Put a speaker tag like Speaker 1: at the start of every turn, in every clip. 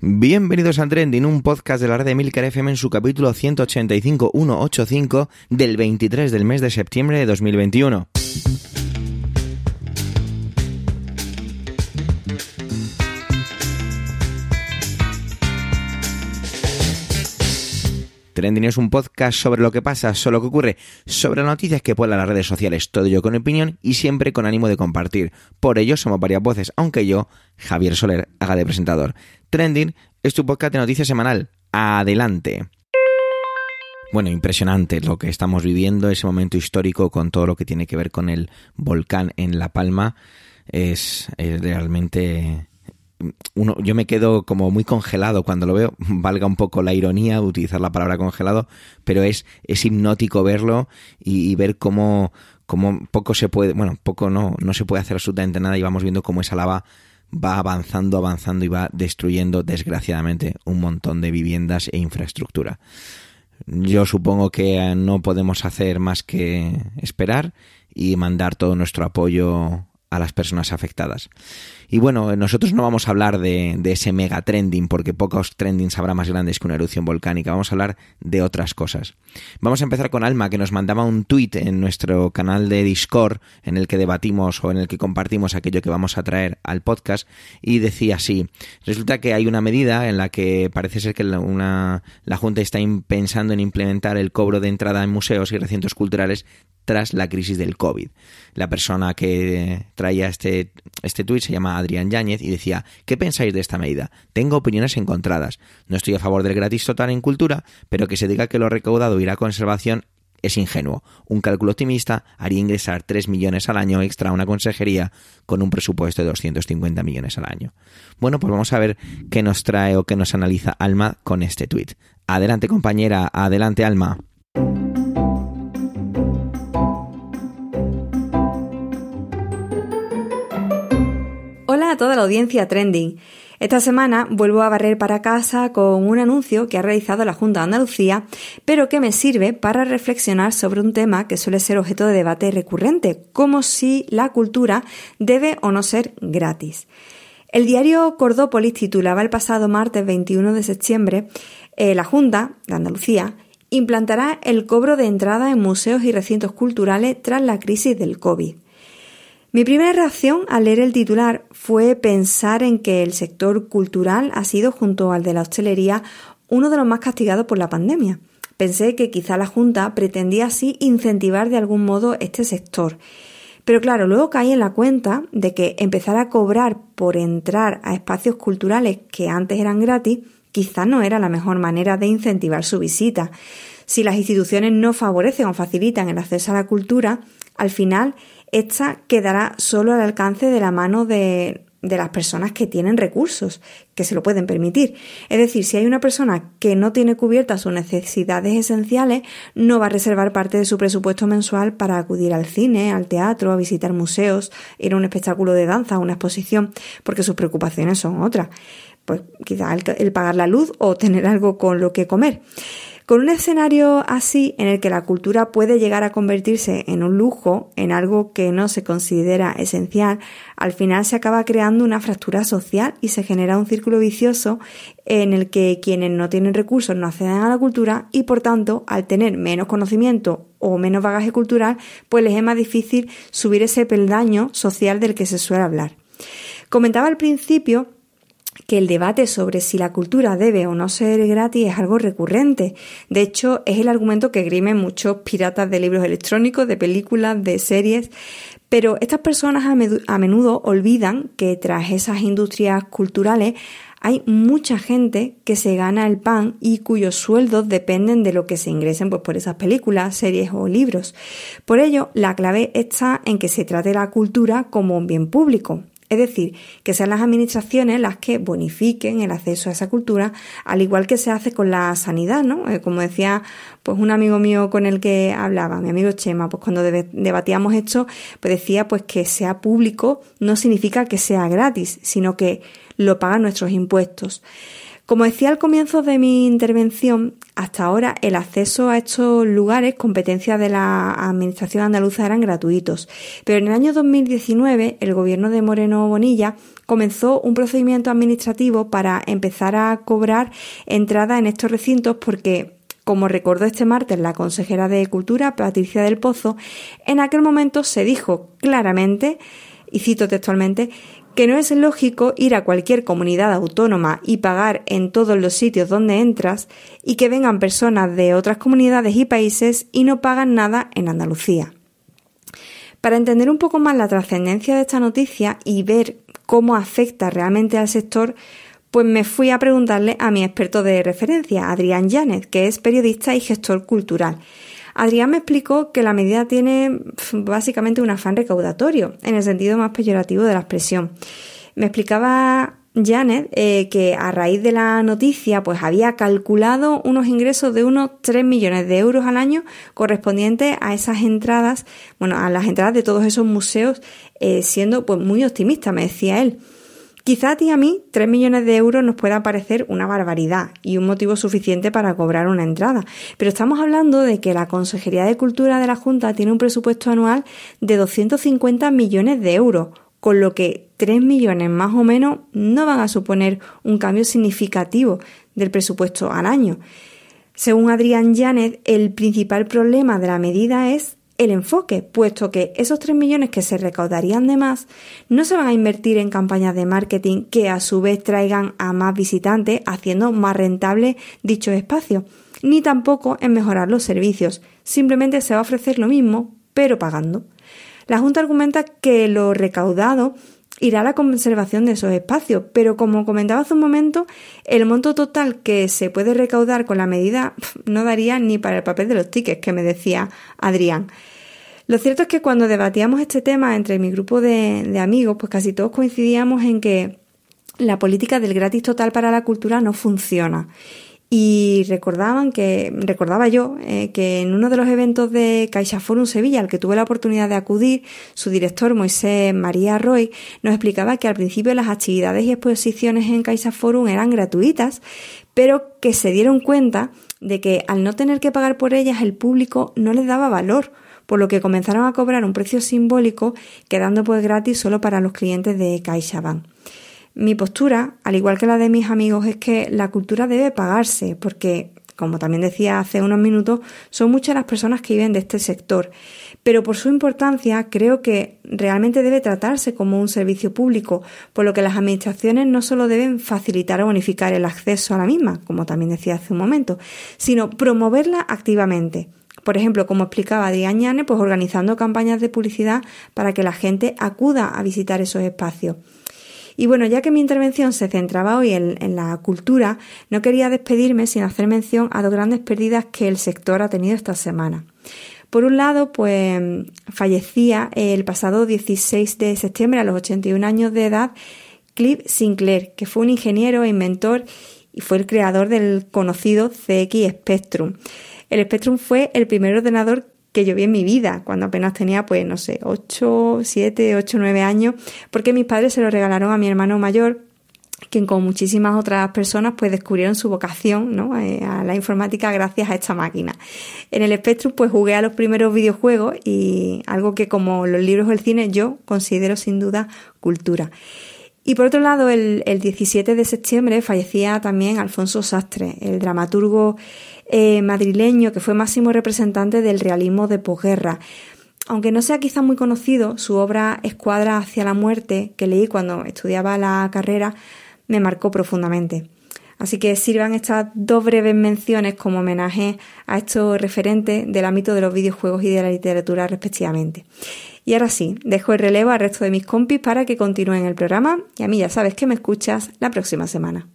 Speaker 1: Bienvenidos a Trending, un podcast de la red de Milcar FM en su capítulo 185-185 del 23 del mes de septiembre de 2021. Trending es un podcast sobre lo que pasa, sobre lo que ocurre, sobre noticias que pueblan las redes sociales, todo ello con opinión y siempre con ánimo de compartir. Por ello somos varias voces, aunque yo, Javier Soler, haga de presentador. Trending es tu podcast de noticias semanal. Adelante. Bueno, impresionante lo que estamos viviendo, ese momento histórico con todo lo que tiene que ver con el volcán en La Palma. Es, es realmente uno, yo me quedo como muy congelado cuando lo veo, valga un poco la ironía utilizar la palabra congelado, pero es, es hipnótico verlo y, ver cómo, cómo, poco se puede, bueno, poco no, no se puede hacer absolutamente nada y vamos viendo cómo esa lava va avanzando, avanzando y va destruyendo desgraciadamente un montón de viviendas e infraestructura. Yo supongo que no podemos hacer más que esperar y mandar todo nuestro apoyo a las personas afectadas. Y bueno, nosotros no vamos a hablar de, ese mega trending, porque pocos trendings habrá más grandes que una erupción volcánica. Vamos a hablar de otras cosas. Vamos a empezar con Alma, que nos mandaba un tweet en nuestro canal de Discord, en el que debatimos o en el que compartimos aquello que vamos a traer al podcast, y decía así: resulta que hay una medida en la que parece ser que la Junta está pensando en implementar el cobro de entrada en museos y recintos culturales tras la crisis del COVID. La persona que traía este, este tuit se llama Adrián Yáñez y decía, ¿qué pensáis de esta medida? Tengo opiniones encontradas. No estoy a favor del gratis total en cultura, pero que se diga que lo recaudado irá a conservación es ingenuo. Un cálculo optimista haría ingresar 3 millones al año extra a una consejería con un presupuesto de 250 millones al año. Bueno, pues vamos a ver qué nos trae o qué nos analiza Alma con este tuit. Adelante compañera, adelante Alma.
Speaker 2: Toda la audiencia trending. Esta semana vuelvo a barrer para casa con un anuncio que ha realizado la Junta de Andalucía, pero que me sirve para reflexionar sobre un tema que suele ser objeto de debate recurrente, como si la cultura debe o no ser gratis. El diario Cordópolis titulaba el pasado martes 21 de septiembre eh, la Junta de Andalucía implantará el cobro de entrada en museos y recintos culturales tras la crisis del COVID. Mi primera reacción al leer el titular fue pensar en que el sector cultural ha sido, junto al de la hostelería, uno de los más castigados por la pandemia. Pensé que quizá la Junta pretendía así incentivar de algún modo este sector. Pero claro, luego caí en la cuenta de que empezar a cobrar por entrar a espacios culturales que antes eran gratis quizá no era la mejor manera de incentivar su visita. Si las instituciones no favorecen o facilitan el acceso a la cultura, al final esta quedará solo al alcance de la mano de, las personas que tienen recursos, que se lo pueden permitir. Es decir, si hay una persona que no tiene cubiertas sus necesidades esenciales, no va a reservar parte de su presupuesto mensual para acudir al cine, al teatro, a visitar museos, ir a un espectáculo de danza, a una exposición, porque sus preocupaciones son otras. Pues quizá el pagar la luz o tener algo con lo que comer. Con un escenario así en el que la cultura puede llegar a convertirse en un lujo, en algo que no se considera esencial, al final se acaba creando una fractura social y se genera un círculo vicioso en el que quienes no tienen recursos no acceden a la cultura y por tanto al tener menos conocimiento o menos bagaje cultural, pues les es más difícil subir ese peldaño social del que se suele hablar. Comentaba al principio que el debate sobre si la cultura debe o no ser gratis es algo recurrente. De hecho, es el argumento que grimen muchos piratas de libros electrónicos, de películas, de series. Pero estas personas a menudo olvidan que tras esas industrias culturales hay mucha gente que se gana el pan y cuyos sueldos dependen de lo que se ingresen pues, por esas películas, series o libros. Por ello, la clave está en que se trate la cultura como un bien público, es decir, que sean las administraciones las que bonifiquen el acceso a esa cultura, al igual que se hace con la sanidad, ¿no? Eh, como decía pues un amigo mío con el que hablaba, mi amigo Chema, pues cuando debatíamos esto, pues decía pues que sea público no significa que sea gratis, sino que lo pagan nuestros impuestos. Como decía al comienzo de mi intervención, hasta ahora el acceso a estos lugares, competencia de la Administración andaluza, eran gratuitos. Pero en el año 2019 el gobierno de Moreno Bonilla comenzó un procedimiento administrativo para empezar a cobrar entrada en estos recintos porque como recordó este martes la consejera de Cultura, Patricia del Pozo, en aquel momento se dijo claramente, y cito textualmente, que no es lógico ir a cualquier comunidad autónoma y pagar en todos los sitios donde entras y que vengan personas de otras comunidades y países y no pagan nada en Andalucía. Para entender un poco más la trascendencia de esta noticia y ver cómo afecta realmente al sector, pues me fui a preguntarle a mi experto de referencia, Adrián Llanes, que es periodista y gestor cultural. Adrián me explicó que la medida tiene básicamente un afán recaudatorio, en el sentido más peyorativo de la expresión. Me explicaba Janet eh, que a raíz de la noticia pues había calculado unos ingresos de unos 3 millones de euros al año correspondientes a esas entradas, bueno, a las entradas de todos esos museos, eh, siendo pues muy optimista, me decía él. Quizá a ti y a mí 3 millones de euros nos pueda parecer una barbaridad y un motivo suficiente para cobrar una entrada, pero estamos hablando de que la Consejería de Cultura de la Junta tiene un presupuesto anual de 250 millones de euros, con lo que 3 millones más o menos no van a suponer un cambio significativo del presupuesto al año. Según Adrián Janet, el principal problema de la medida es el enfoque, puesto que esos 3 millones que se recaudarían de más no se van a invertir en campañas de marketing que a su vez traigan a más visitantes haciendo más rentable dicho espacio, ni tampoco en mejorar los servicios, simplemente se va a ofrecer lo mismo, pero pagando. La Junta argumenta que lo recaudado irá a la conservación de esos espacios, pero como comentaba hace un momento, el monto total que se puede recaudar con la medida no daría ni para el papel de los tickets, que me decía Adrián. Lo cierto es que cuando debatíamos este tema entre mi grupo de, de amigos, pues casi todos coincidíamos en que la política del gratis total para la cultura no funciona y recordaban que, recordaba yo, eh, que en uno de los eventos de CaixaForum Sevilla, al que tuve la oportunidad de acudir, su director Moisés María Roy nos explicaba que al principio las actividades y exposiciones en CaixaForum eran gratuitas, pero que se dieron cuenta de que al no tener que pagar por ellas el público no les daba valor, por lo que comenzaron a cobrar un precio simbólico, quedando pues gratis solo para los clientes de CaixaBank. Mi postura, al igual que la de mis amigos, es que la cultura debe pagarse, porque, como también decía hace unos minutos, son muchas las personas que viven de este sector. Pero por su importancia, creo que realmente debe tratarse como un servicio público, por lo que las administraciones no solo deben facilitar o bonificar el acceso a la misma, como también decía hace un momento, sino promoverla activamente. Por ejemplo, como explicaba Diane, pues organizando campañas de publicidad para que la gente acuda a visitar esos espacios. Y bueno, ya que mi intervención se centraba hoy en, la cultura, no quería despedirme sin hacer mención a dos grandes pérdidas que el sector ha tenido esta semana. Por un lado, pues fallecía el pasado 16 de septiembre a los 81 años de edad Cliff Sinclair, que fue un ingeniero e inventor y fue el creador del conocido CX Spectrum. El Spectrum fue el primer ordenador que yo vi en mi vida, cuando apenas tenía, pues, no sé, 8, 7, 8, 9 años, porque mis padres se lo regalaron a mi hermano mayor, quien con muchísimas otras personas pues descubrieron su vocación ¿no? Eh, a la informática gracias a esta máquina. En el Spectrum pues jugué a los primeros videojuegos y algo que como los libros o el cine yo considero sin duda cultura. Y por otro lado, el, el 17 de septiembre fallecía también Alfonso Sastre, el dramaturgo eh, madrileño que fue máximo representante del realismo de posguerra. Aunque no sea quizá muy conocido, su obra Escuadra hacia la muerte, que leí cuando estudiaba la carrera, me marcó profundamente. Así que sirvan estas dos breves menciones como homenaje a estos referentes del ámbito de los videojuegos y de la literatura respectivamente. Y ahora sí, dejo el relevo al resto de mis compis para que continúen el programa y a mí ya sabes que me escuchas la próxima semana.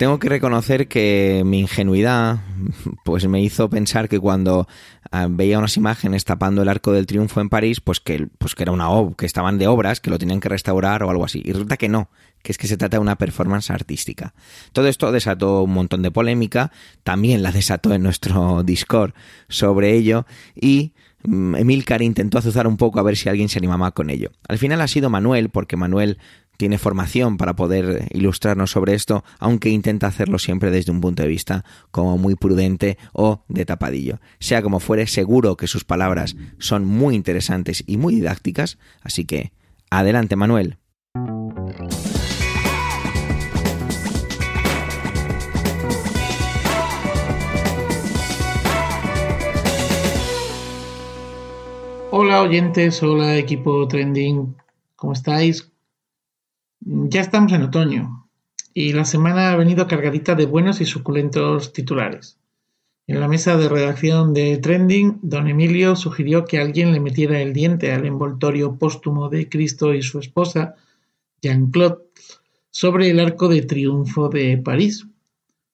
Speaker 1: Tengo que reconocer que mi ingenuidad pues me hizo pensar que cuando ah, veía unas imágenes tapando el Arco del Triunfo en París, pues que, pues que era una obra, que estaban de obras, que lo tenían que restaurar o algo así. Y resulta que no, que es que se trata de una performance artística. Todo esto desató un montón de polémica, también la desató en nuestro Discord sobre ello y mm, Emilcar intentó azuzar un poco a ver si alguien se animaba con ello. Al final ha sido Manuel, porque Manuel tiene formación para poder ilustrarnos sobre esto, aunque intenta hacerlo siempre desde un punto de vista como muy prudente o de tapadillo. Sea como fuere, seguro que sus palabras son muy interesantes y muy didácticas, así que adelante Manuel.
Speaker 3: Hola oyentes, hola equipo trending, ¿cómo estáis? Ya estamos en otoño y la semana ha venido cargadita de buenos y suculentos titulares. En la mesa de redacción de Trending, don Emilio sugirió que alguien le metiera el diente al envoltorio póstumo de Cristo y su esposa, Jean-Claude, sobre el arco de triunfo de París.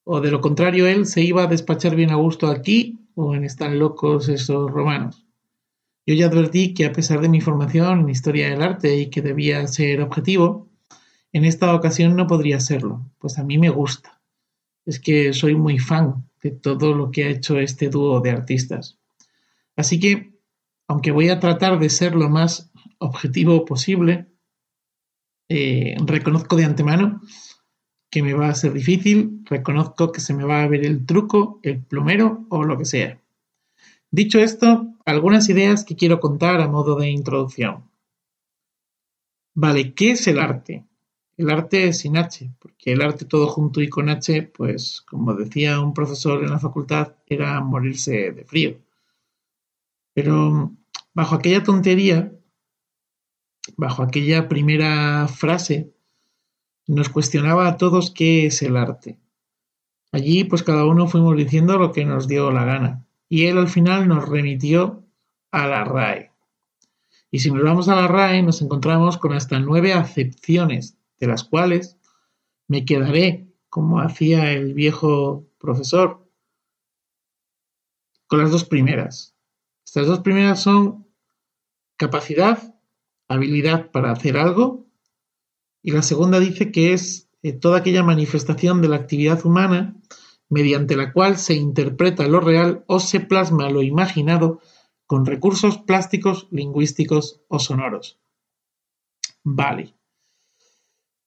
Speaker 3: O de lo contrario, él se iba a despachar bien a gusto aquí o en Están locos esos romanos. Yo ya advertí que a pesar de mi formación en historia del arte y que debía ser objetivo, en esta ocasión no podría serlo, pues a mí me gusta. Es que soy muy fan de todo lo que ha hecho este dúo de artistas. Así que, aunque voy a tratar de ser lo más objetivo posible, eh, reconozco de antemano que me va a ser difícil, reconozco que se me va a ver el truco, el plumero o lo que sea. Dicho esto, algunas ideas que quiero contar a modo de introducción. Vale, ¿qué es el arte? El arte sin H, porque el arte todo junto y con H, pues como decía un profesor en la facultad, era morirse de frío. Pero bajo aquella tontería, bajo aquella primera frase, nos cuestionaba a todos qué es el arte. Allí pues cada uno fuimos diciendo lo que nos dio la gana y él al final nos remitió a la RAE. Y si nos vamos a la RAE nos encontramos con hasta nueve acepciones, de las cuales me quedaré, como hacía el viejo profesor, con las dos primeras. Estas dos primeras son capacidad, habilidad para hacer algo, y la segunda dice que es eh, toda aquella manifestación de la actividad humana mediante la cual se interpreta lo real o se plasma lo imaginado con recursos plásticos, lingüísticos o sonoros. Vale.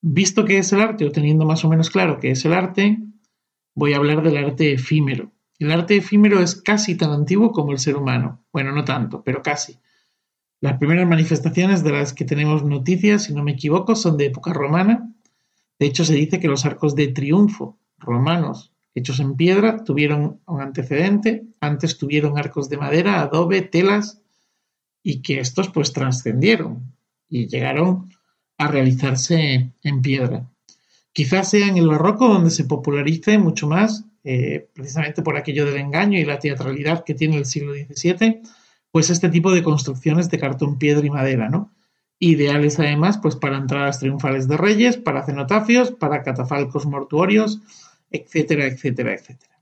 Speaker 3: Visto que es el arte, o teniendo más o menos claro que es el arte, voy a hablar del arte efímero. El arte efímero es casi tan antiguo como el ser humano. Bueno, no tanto, pero casi. Las primeras manifestaciones de las que tenemos noticias, si no me equivoco, son de época romana. De hecho, se dice que los arcos de triunfo romanos hechos en piedra, tuvieron un antecedente, antes tuvieron arcos de madera, adobe, telas, y que estos pues trascendieron y llegaron a realizarse en piedra. Quizás sea en el barroco donde se popularice mucho más, eh, precisamente por aquello del engaño y la teatralidad que tiene el siglo XVII, pues este tipo de construcciones de cartón, piedra y madera, ¿no? Ideales además pues para entradas triunfales de reyes, para cenotafios, para catafalcos mortuorios, etcétera, etcétera, etcétera.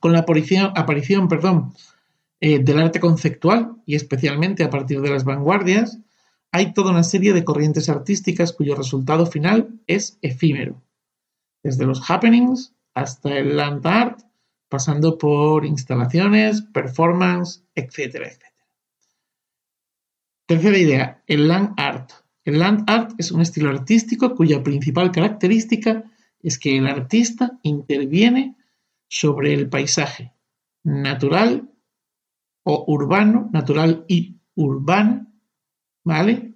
Speaker 3: Con la aparición, perdón, eh, del arte conceptual, y especialmente a partir de las vanguardias, hay toda una serie de corrientes artísticas cuyo resultado final es efímero, desde los happenings hasta el land art, pasando por instalaciones, performance, etcétera, etcétera. Tercera idea, el land art. El land art es un estilo artístico cuya principal característica es que el artista interviene sobre el paisaje natural o urbano, natural y urbano, ¿vale?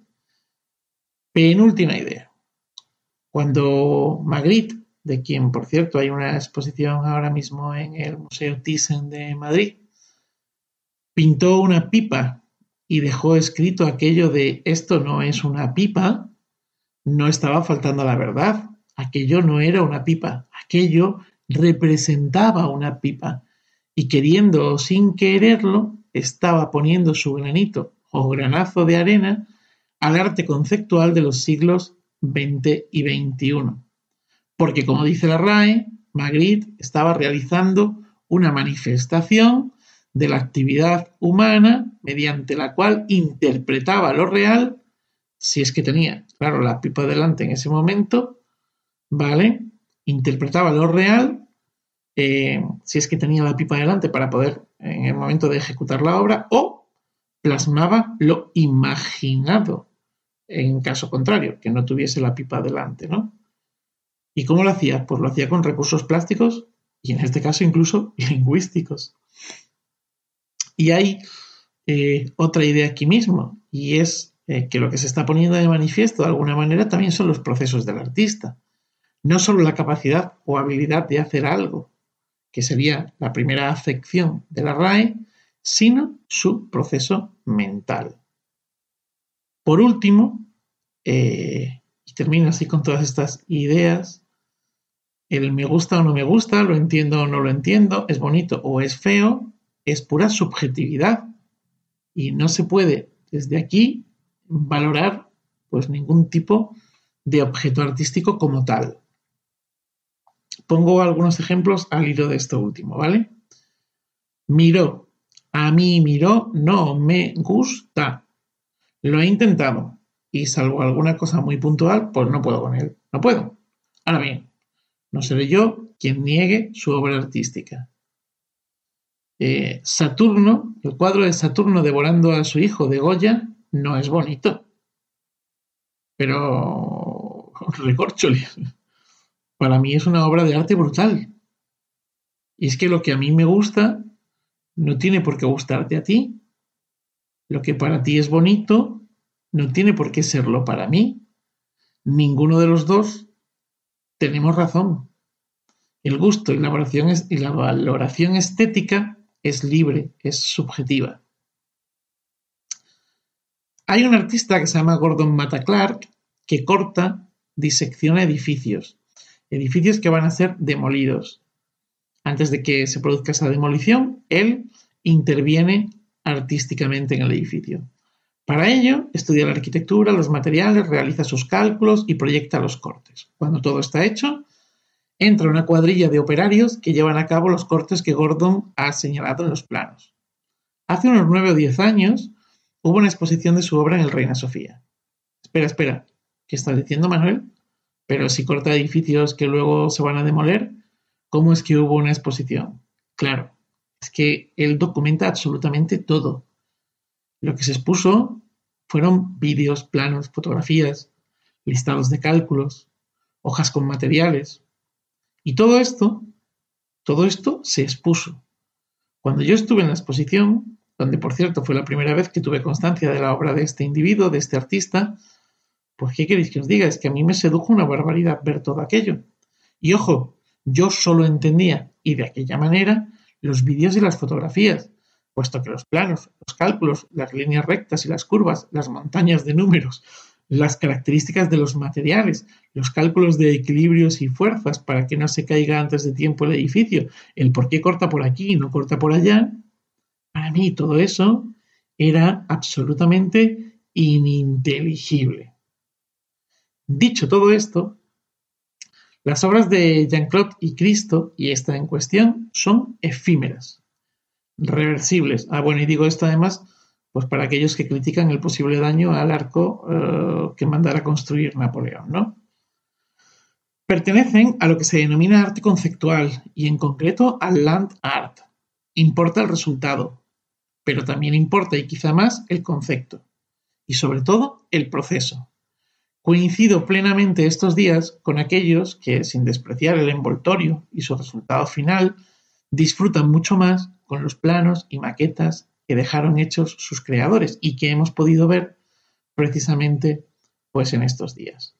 Speaker 3: Penúltima idea. Cuando Magritte, de quien por cierto hay una exposición ahora mismo en el Museo Thyssen de Madrid, pintó una pipa y dejó escrito aquello de esto no es una pipa, no estaba faltando la verdad, Aquello no era una pipa, aquello representaba una pipa y queriendo o sin quererlo estaba poniendo su granito o granazo de arena al arte conceptual de los siglos XX y XXI. Porque como dice la RAE, Magritte estaba realizando una manifestación de la actividad humana mediante la cual interpretaba lo real, si es que tenía, claro, la pipa delante en ese momento, ¿vale? Interpretaba lo real, eh, si es que tenía la pipa delante para poder en el momento de ejecutar la obra, o plasmaba lo imaginado en caso contrario, que no tuviese la pipa delante, ¿no? ¿Y cómo lo hacía? Pues lo hacía con recursos plásticos y en este caso incluso lingüísticos. Y hay eh, otra idea aquí mismo, y es eh, que lo que se está poniendo de manifiesto de alguna manera también son los procesos del artista. No solo la capacidad o habilidad de hacer algo, que sería la primera afección de la RAE, sino su proceso mental. Por último, eh, y termino así con todas estas ideas, el me gusta o no me gusta, lo entiendo o no lo entiendo, es bonito o es feo, es pura subjetividad y no se puede desde aquí valorar pues ningún tipo de objeto artístico como tal. Pongo algunos ejemplos al hilo de esto último, ¿vale? Miró, a mí miró, no me gusta. Lo he intentado y salvo alguna cosa muy puntual, pues no puedo con él. No puedo. Ahora bien, no seré yo quien niegue su obra artística. Eh, Saturno, el cuadro de Saturno devorando a su hijo de Goya, no es bonito. Pero, recorcholi, para mí es una obra de arte brutal. Y es que lo que a mí me gusta no tiene por qué gustarte a ti. Lo que para ti es bonito no tiene por qué serlo para mí. Ninguno de los dos tenemos razón. El gusto y la valoración, estética es libre, es subjetiva. Hay un artista que se llama Gordon Mata Clark que corta, disecciona edificios, edificios que van a ser demolidos. Antes de que se produzca esa demolición, él interviene artísticamente en el edificio. Para ello, estudia la arquitectura, los materiales, realiza sus cálculos y proyecta los cortes. Cuando todo está hecho, entra una cuadrilla de operarios que llevan a cabo los cortes que Gordon ha señalado en los planos. Hace unos nueve o diez años hubo una exposición de su obra en el Reina Sofía. Espera, espera, ¿qué estás diciendo, Manuel? Pero si corta edificios que luego se van a demoler, ¿cómo es que hubo una exposición? Claro, es que él documenta absolutamente todo. Lo que se expuso fueron vídeos, planos, fotografías, listados de cálculos, hojas con materiales, y todo esto, todo esto se expuso. Cuando yo estuve en la exposición, donde por cierto fue la primera vez que tuve constancia de la obra de este individuo, de este artista, pues ¿qué queréis que os diga? Es que a mí me sedujo una barbaridad ver todo aquello. Y ojo, yo solo entendía, y de aquella manera, los vídeos y las fotografías, puesto que los planos, los cálculos, las líneas rectas y las curvas, las montañas de números, las características de los materiales, los cálculos de equilibrios y fuerzas para que no se caiga antes de tiempo el edificio, el por qué corta por aquí y no corta por allá, para mí todo eso era absolutamente ininteligible. Dicho todo esto, las obras de Jean-Claude y Cristo, y esta en cuestión, son efímeras, reversibles. Ah, bueno, y digo esto además pues para aquellos que critican el posible daño al arco eh, que mandara construir Napoleón, ¿no? Pertenecen a lo que se denomina arte conceptual y en concreto al land art. Importa el resultado, pero también importa y quizá más el concepto y sobre todo el proceso. Coincido plenamente estos días con aquellos que, sin despreciar el envoltorio y su resultado final, disfrutan mucho más con los planos y maquetas que dejaron hechos sus creadores y que hemos podido ver precisamente pues en estos días.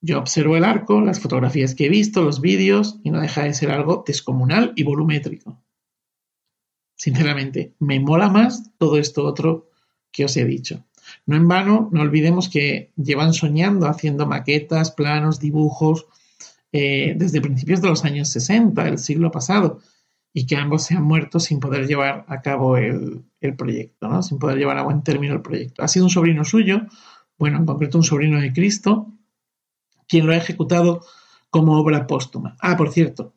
Speaker 3: Yo observo el arco, las fotografías que he visto, los vídeos y no deja de ser algo descomunal y volumétrico. Sinceramente, me mola más todo esto otro que os he dicho. No en vano, no olvidemos que llevan soñando haciendo maquetas, planos, dibujos eh, desde principios de los años 60, del siglo pasado, y que ambos se han muerto sin poder llevar a cabo el, proyecto, ¿no? sin poder llevar a buen término el proyecto. Ha sido un sobrino suyo, bueno, en concreto un sobrino de Cristo, quien lo ha ejecutado como obra póstuma. Ah, por cierto,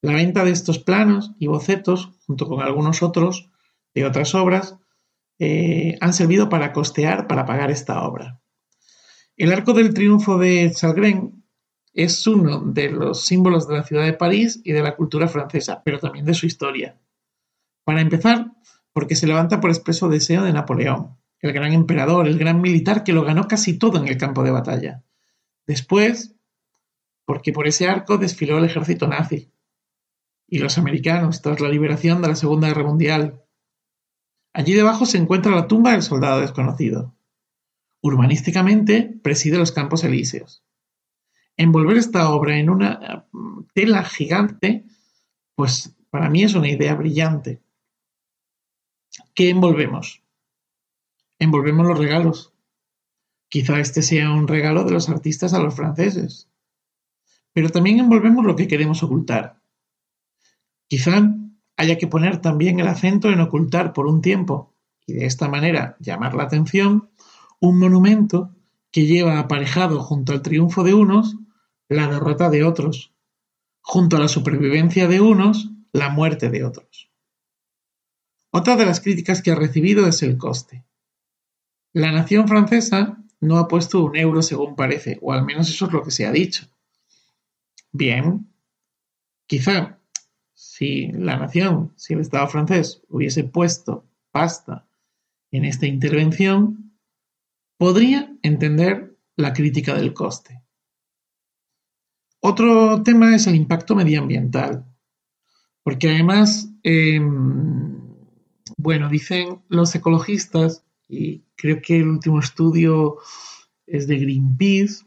Speaker 3: la venta de estos planos y bocetos, junto con algunos otros de otras obras, eh, han servido para costear, para pagar esta obra. El arco del triunfo de Chalgren es uno de los símbolos de la ciudad de París y de la cultura francesa, pero también de su historia. Para empezar, porque se levanta por expreso deseo de Napoleón, el gran emperador, el gran militar que lo ganó casi todo en el campo de batalla. Después, porque por ese arco desfiló el ejército nazi y los americanos tras la liberación de la Segunda Guerra Mundial. Allí debajo se encuentra la tumba del soldado desconocido. Urbanísticamente preside los Campos Elíseos. Envolver esta obra en una mm, tela gigante, pues para mí es una idea brillante. ¿Qué envolvemos? Envolvemos los regalos. Quizá este sea un regalo de los artistas a los franceses. Pero también envolvemos lo que queremos ocultar. Quizá haya que poner también el acento en ocultar por un tiempo y de esta manera llamar la atención un monumento que lleva aparejado junto al triunfo de unos la derrota de otros, junto a la supervivencia de unos la muerte de otros. Otra de las críticas que ha recibido es el coste. La nación francesa no ha puesto un euro según parece, o al menos eso es lo que se ha dicho. Bien, quizá si la nación, si el Estado francés hubiese puesto pasta en esta intervención, podría entender la crítica del coste. Otro tema es el impacto medioambiental, porque además, em, bueno, dicen los ecologistas, y creo que el último estudio es de Greenpeace,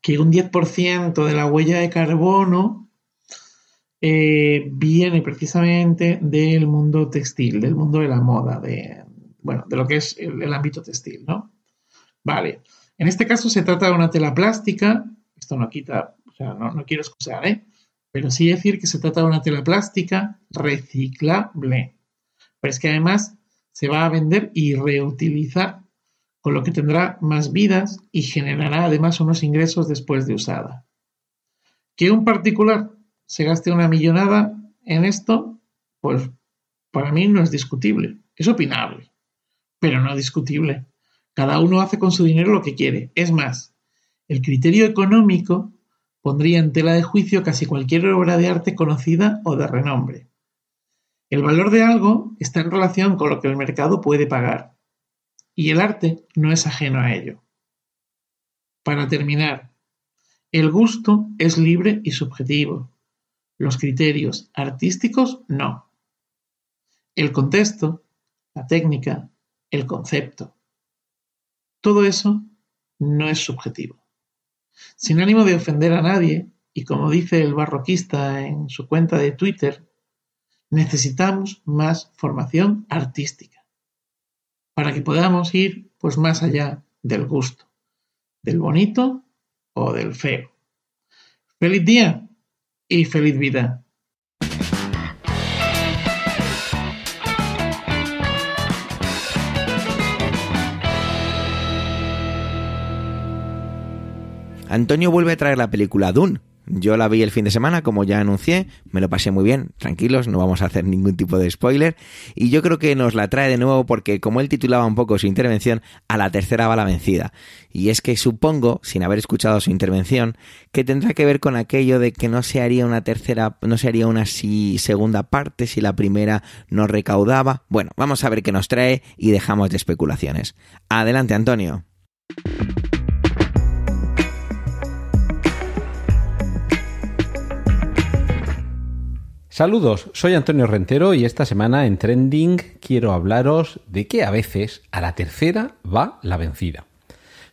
Speaker 3: que un 10% de la huella de carbono eh, viene precisamente del mundo textil, del mundo de la moda, de, bueno, de lo que es el, ámbito textil, ¿no? Vale. En este caso se trata de una tela plástica, esto no quita, o sea, no, no quiero excusar, ¿eh? Pero sí decir que se trata de una tela plástica reciclable. Pero es que además se va a vender y reutilizar con lo que tendrá más vidas y generará además unos ingresos después de usada. Que un particular se gaste una millonada en esto, pues para mí no es discutible, es opinable, pero no discutible. Cada uno hace con su dinero lo que quiere. Es más, el criterio económico pondría en tela de juicio casi cualquier obra de arte conocida o de renombre. El valor de algo está en relación con lo que el mercado puede pagar y el arte no es ajeno a ello. Para terminar, el gusto es libre y subjetivo. Los criterios artísticos no. El contexto, la técnica, el concepto. Todo eso no es subjetivo. Sin ánimo de ofender a nadie, y como dice el barroquista en su cuenta de Twitter, necesitamos más formación artística para que podamos ir pues más allá del gusto, del bonito o del feo. Feliz día y feliz vida.
Speaker 1: Antonio vuelve a traer la película Dune, yo la vi el fin de semana, como ya anuncié, me lo pasé muy bien, tranquilos, no vamos a hacer ningún tipo de spoiler, y yo creo que nos la trae de nuevo porque, como él titulaba un poco su intervención, a la tercera va la vencida. Y es que supongo, sin haber escuchado su intervención, que tendrá que ver con aquello de que no se haría una tercera, no se haría una segunda parte si la primera no recaudaba. Bueno, vamos a ver qué nos trae y dejamos de especulaciones. Adelante, Antonio.
Speaker 4: Saludos, soy Antonio Rentero y esta semana en Trending quiero hablaros de que a veces a la tercera va la vencida.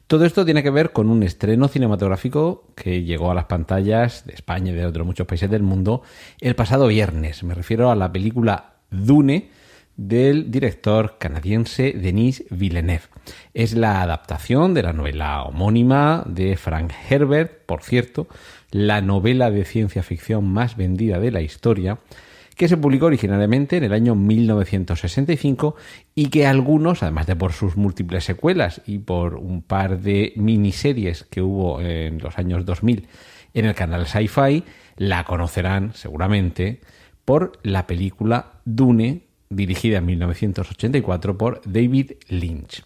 Speaker 4: Todo esto tiene que ver con un estreno cinematográfico que llegó a las pantallas de España y de otros muchos países del mundo el pasado viernes. Me refiero a la película Dune del director canadiense Denis Villeneuve. Es la adaptación de la novela homónima de Frank Herbert, por cierto, la novela de ciencia ficción más vendida de la historia, que se publicó originalmente en el año 1965 y que algunos, además de por sus múltiples secuelas y por un par de miniseries que hubo en los años 2000 en el canal Sci-Fi, la conocerán seguramente por la película Dune, dirigida en 1984 por David Lynch.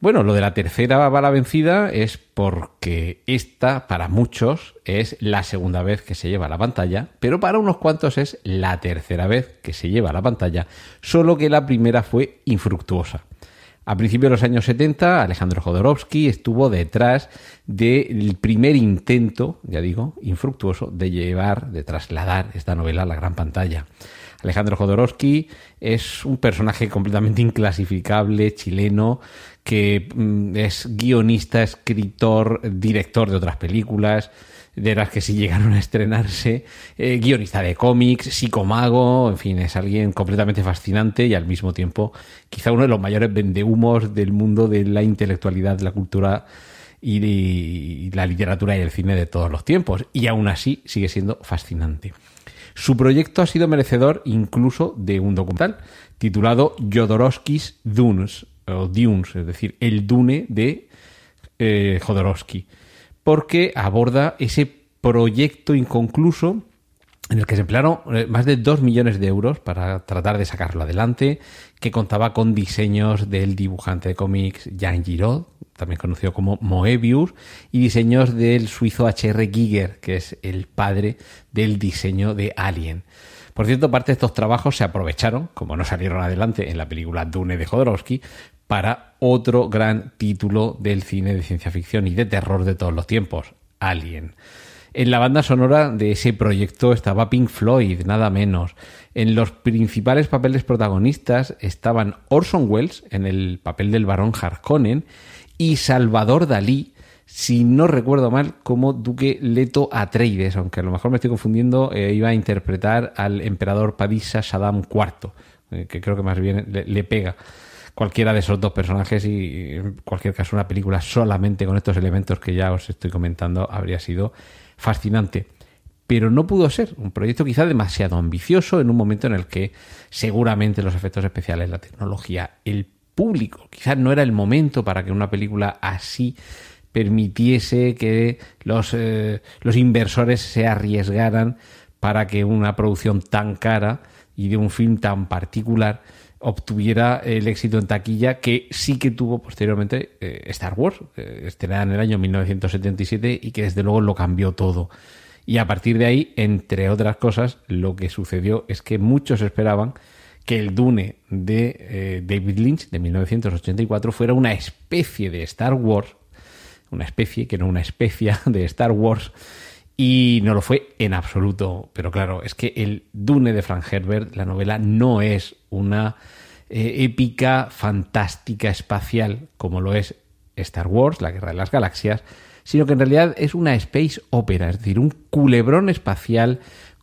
Speaker 4: Bueno, lo de la tercera bala vencida es porque esta, para muchos, es la segunda vez que se lleva la pantalla, pero para unos cuantos es la tercera vez que se lleva la pantalla, solo que la primera fue infructuosa. A principios de los años 70, Alejandro Jodorowsky estuvo detrás del primer intento, ya digo, infructuoso, de llevar, de trasladar esta novela a la gran pantalla. Alejandro Jodorowsky es un personaje completamente inclasificable, chileno, que mm, es guionista, escritor, director de otras películas, de las que sí llegaron a estrenarse, eh, guionista de cómics, psicomago, en fin, es alguien completamente fascinante y al mismo tiempo quizá uno de los mayores vendehumos del mundo de la intelectualidad, la cultura y, la literatura y el cine de todos los tiempos. Y aún así sigue siendo fascinante. Su proyecto ha sido merecedor incluso de un documental titulado Jodorowsky's Dunes, o Dunes, es decir, el Dune de eh, Jodorowsky porque aborda ese proyecto inconcluso en el que se emplearon eh, más de 2 millones de euros para tratar de sacarlo adelante, que contaba con diseños del dibujante de cómics Jean Giraud, también conocido como Moebius, y diseños del suizo H.R. Giger, que es el padre del diseño de Alien. Por cierto, parte de estos trabajos se aprovecharon, como no salieron adelante en la película Dune de Jodorowsky, para otro gran título del cine de ciencia ficción y de terror de todos los tiempos, Alien. En la banda sonora de ese proyecto estaba Pink Floyd, nada menos. En los principales papeles protagonistas estaban Orson Welles en el papel del barón Harkonnen y Salvador Dalí, si no recuerdo mal, como Duque Leto Atreides, aunque a lo mejor me estoy confundiendo, eh, iba a interpretar al emperador Padisa Saddam IV, eh, que creo que más bien le pega cualquiera de esos dos personajes y en cualquier caso una película solamente con estos elementos que ya os estoy comentando habría sido fascinante. Pero no pudo ser, un proyecto quizá demasiado ambicioso en un momento en el que seguramente los efectos especiales, la tecnología, el público, quizás no era el momento para que una película así permitiese que los, eh, los inversores se arriesgaran para que una producción tan cara y de un film tan particular obtuviera el éxito en taquilla que sí que tuvo posteriormente eh, Star Wars, eh, estrenada en el año 1977 y que desde luego lo cambió todo. Y a partir de ahí, entre otras cosas, lo que sucedió es que muchos esperaban que el Dune de eh, David Lynch de 1984 fuera una especie de Star Wars, una especie que no una especie de Star Wars, y no lo fue en absoluto. Pero claro, es que el Dune de Frank Herbert, la novela, no es una eh, épica, fantástica, espacial, como lo es Star Wars, la Guerra de las Galaxias, sino que en realidad es una space opera, es decir, un culebrón espacial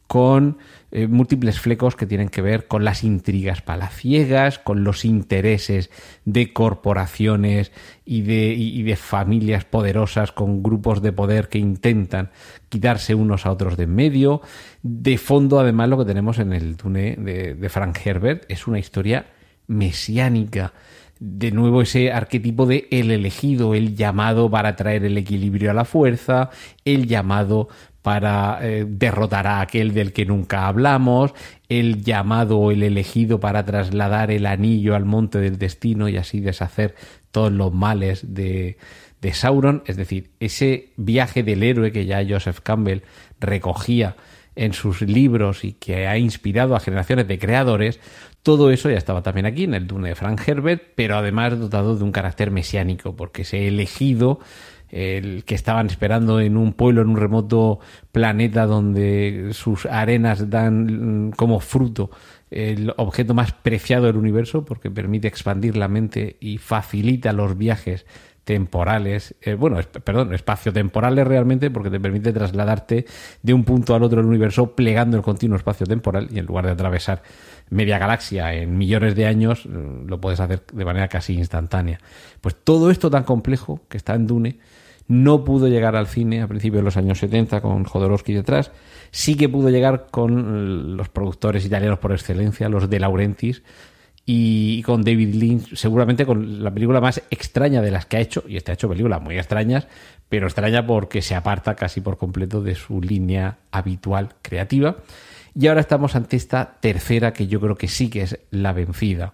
Speaker 4: con eh, múltiples flecos que tienen que ver con las intrigas palaciegas, con los intereses de corporaciones y de, de, familias poderosas con grupos de poder que intentan quitarse unos a otros de en medio. De fondo, además, lo que tenemos en el Dune de, de Frank Herbert es una historia mesiánica de nuevo ese arquetipo de el elegido, el llamado para traer el equilibrio a la fuerza, el llamado para eh, derrotar a aquel del que nunca hablamos, el llamado o el elegido para trasladar el anillo al monte del destino y así deshacer todos los males de, de Sauron, es decir, ese viaje del héroe que ya Joseph Campbell recogía en sus libros y que ha inspirado a generaciones de creadores, todo eso ya estaba también aquí en el Dune de Frank Herbert, pero además dotado de un carácter mesiánico, porque ese elegido el que estaban esperando en un pueblo, en un remoto planeta donde sus arenas dan mm, como fruto el objeto más preciado del universo porque permite expandir la mente y facilita los viajes temporales, eh, bueno, perdón, espacio-temporales realmente, porque te permite trasladarte de un punto al otro del universo plegando el continuo espacio temporal y en lugar de atravesar media galaxia en millones de años, mm, lo puedes hacer de manera casi instantánea. Pues todo esto tan complejo que está en Dune no pudo llegar al cine a principios de los años 70 con Jodorowsky detrás, sí que pudo llegar con los productores italianos por excelencia, los de Laurentiis, y con David Lynch, seguramente con la película más extraña de las que ha hecho, y ha hecho películas muy extrañas, pero extraña porque se aparta casi por completo de su línea habitual creativa. Y ahora estamos ante esta tercera que yo creo que sí que es la vencida.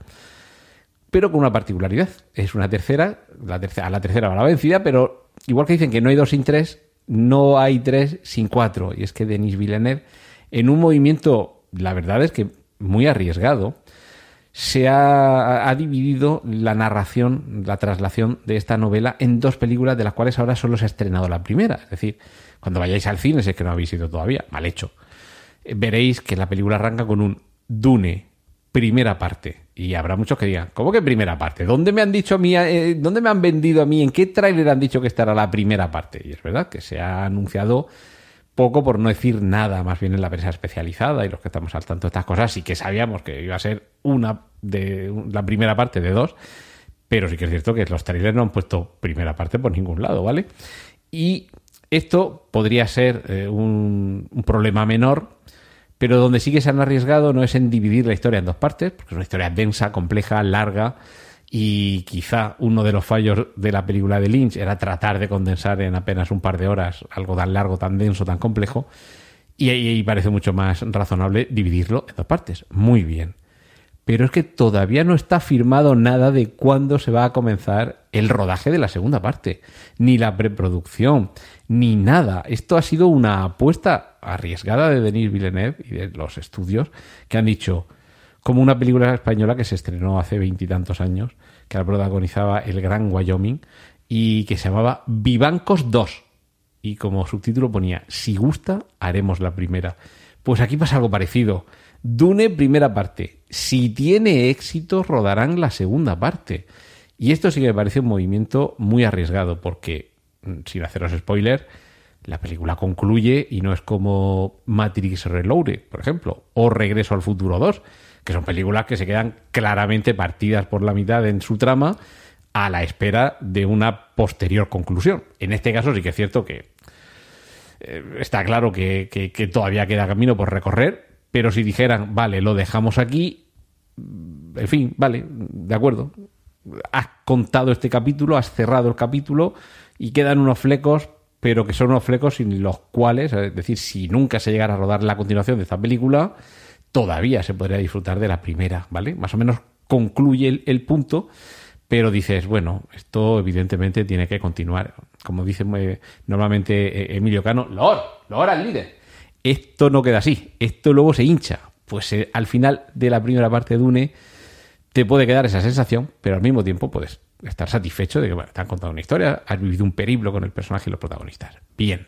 Speaker 4: Pero con una particularidad. Es una tercera, la tercera, la tercera va la vencida, pero igual que dicen que no hay dos sin tres, no hay tres sin cuatro. Y es que Denis Villeneuve, en un movimiento, la verdad es que muy arriesgado, se ha, ha, dividido la narración, la traslación de esta novela en dos películas, de las cuales ahora solo se ha estrenado la primera. Es decir, cuando vayáis al cine, si es que no habéis ido todavía, mal hecho, eh, veréis que la película arranca con un Dune, primera parte. Y habrá muchos que digan, ¿cómo que primera parte? ¿Dónde me han dicho a mí, eh, dónde me han vendido a mí, en qué tráiler han dicho que estará la primera parte? Y es verdad que se ha anunciado poco por no decir nada, más bien en la prensa especializada y los que estamos al tanto de estas cosas, sí que sabíamos que iba a ser una de la primera parte de dos, pero sí que es cierto que los trailers no han puesto primera parte por ningún lado, ¿vale? Y esto podría ser eh, un, un, problema menor, pero donde sí que se han arriesgado no es en dividir la historia en dos partes, porque es una historia densa, compleja, larga, y quizá uno de los fallos de la película de Lynch era tratar de condensar en apenas un par de horas algo tan largo, tan denso, tan complejo. Y ahí parece mucho más razonable dividirlo en dos partes. Muy bien. Pero es que todavía no está firmado nada de cuándo se va a comenzar el rodaje de la segunda parte. Ni la preproducción, ni nada. Esto ha sido una apuesta arriesgada de Denis Villeneuve y de los estudios que han dicho, como una película española que se estrenó hace veintitantos años, que la protagonizaba el Gran Wyoming y que se llamaba Vivancos 2. Y como subtítulo ponía, si gusta, haremos la primera. Pues aquí pasa algo parecido. Dune, primera parte. Si tiene éxito, rodarán la segunda parte. Y esto sí que me parece un movimiento muy arriesgado, porque, mm, sin haceros spoiler, la película concluye y no es como Matrix Reloaded, por ejemplo, o Regreso al Futuro 2, que son películas que se quedan claramente partidas por la mitad en su trama a la espera de una posterior conclusión. En este caso sí que es cierto que eh, está claro que, que, todavía queda camino por recorrer, pero si dijeran, vale, lo dejamos aquí, en fin, vale, de acuerdo, has contado este capítulo, has cerrado el capítulo y quedan unos flecos, pero que son unos flecos sin los cuales, es decir, si nunca se llegara a rodar la continuación de esta película, todavía se podría disfrutar de la primera, ¿vale? Más o menos concluye el, punto, pero dices, bueno, esto evidentemente tiene que continuar. Como dice eh, normalmente eh, Emilio Cano, Lord, Lord al líder. Esto no queda así, esto luego se hincha. Pues eh, al final de la primera parte de Dune te puede quedar esa sensación, pero al mismo tiempo puedes estar satisfecho de que bueno, te han contado una historia, has vivido un periplo con el personaje y los protagonistas. Bien.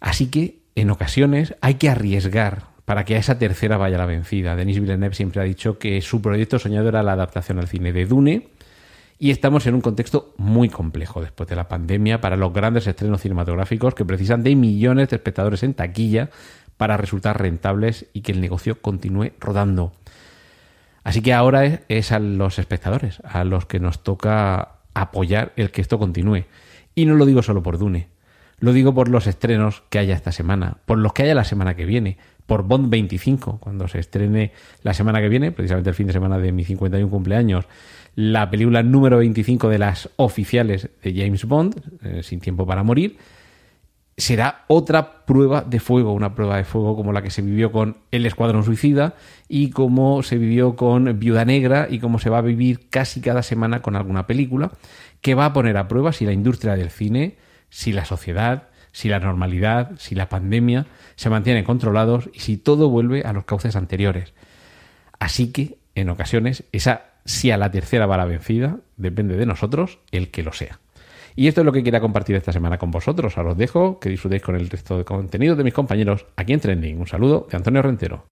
Speaker 4: Así que en ocasiones hay que arriesgar para que a esa tercera vaya la vencida. Denis Villeneuve siempre ha dicho que su proyecto soñado era la adaptación al cine de Dune y estamos en un contexto muy complejo después de la pandemia para los grandes estrenos cinematográficos que precisan de millones de espectadores en taquilla para resultar rentables y que el negocio continúe rodando. Así que ahora es, a los espectadores a los que nos toca apoyar el que esto continúe. Y no lo digo solo por Dune, lo digo por los estrenos que haya esta semana, por los que haya la semana que viene, por Bond 25, cuando se estrene la semana que viene, precisamente el fin de semana de mi 51 cumpleaños, la película número 25 de las oficiales de James Bond, eh, Sin tiempo para morir, será otra prueba de fuego, una prueba de fuego como la que se vivió con El Escuadrón Suicida y como se vivió con Viuda Negra y como se va a vivir casi cada semana con alguna película, que va a poner a prueba si la industria del cine, si la sociedad, si la normalidad, si la pandemia se mantienen controlados y si todo vuelve a los cauces anteriores. Así que, en ocasiones, esa si a la tercera va la vencida, depende de nosotros el que lo sea. Y esto es lo que quería compartir esta semana con vosotros. Ahora os dejo que disfrutéis con el resto de contenido de mis compañeros aquí en Trending. Un saludo de Antonio Rentero.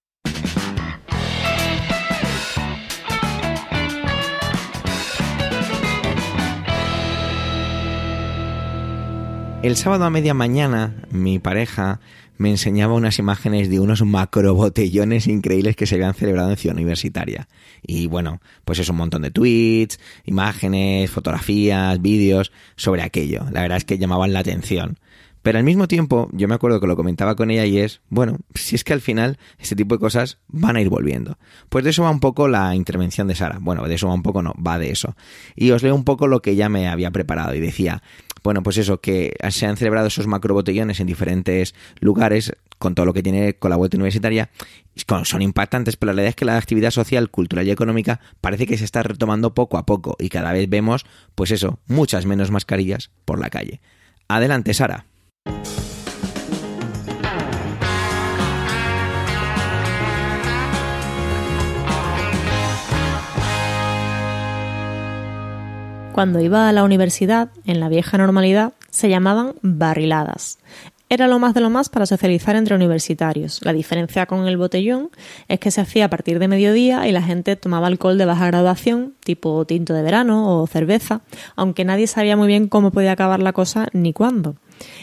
Speaker 1: El sábado a media mañana, mi pareja me enseñaba unas imágenes de unos macrobotellones increíbles que se habían celebrado en Ciudad Universitaria. Y bueno, pues es un montón de tweets, imágenes, fotografías, vídeos sobre aquello. La verdad es que llamaban la atención. Pero al mismo tiempo, yo me acuerdo que lo comentaba con ella y es, bueno, si es que al final este tipo de cosas van a ir volviendo. Pues de eso va un poco la intervención de Sara. Bueno, de eso va un poco, no, va de eso. Y os leo un poco lo que ella me había preparado y decía, bueno, pues eso, que se han celebrado esos macrobotellones en diferentes lugares con todo lo que tiene con la vuelta universitaria, son impactantes, pero la realidad es que la actividad social, cultural y económica parece que se está retomando poco a poco y cada vez vemos, pues eso, muchas menos mascarillas por la calle. Adelante, Sara.
Speaker 5: Cuando iba a la universidad, en la vieja normalidad, se llamaban barriladas. Era lo más de lo más para socializar entre universitarios. La diferencia con el botellón es que se hacía a partir de mediodía y la gente tomaba alcohol de baja graduación, tipo tinto de verano o cerveza, aunque nadie sabía muy bien cómo podía acabar la cosa ni cuándo.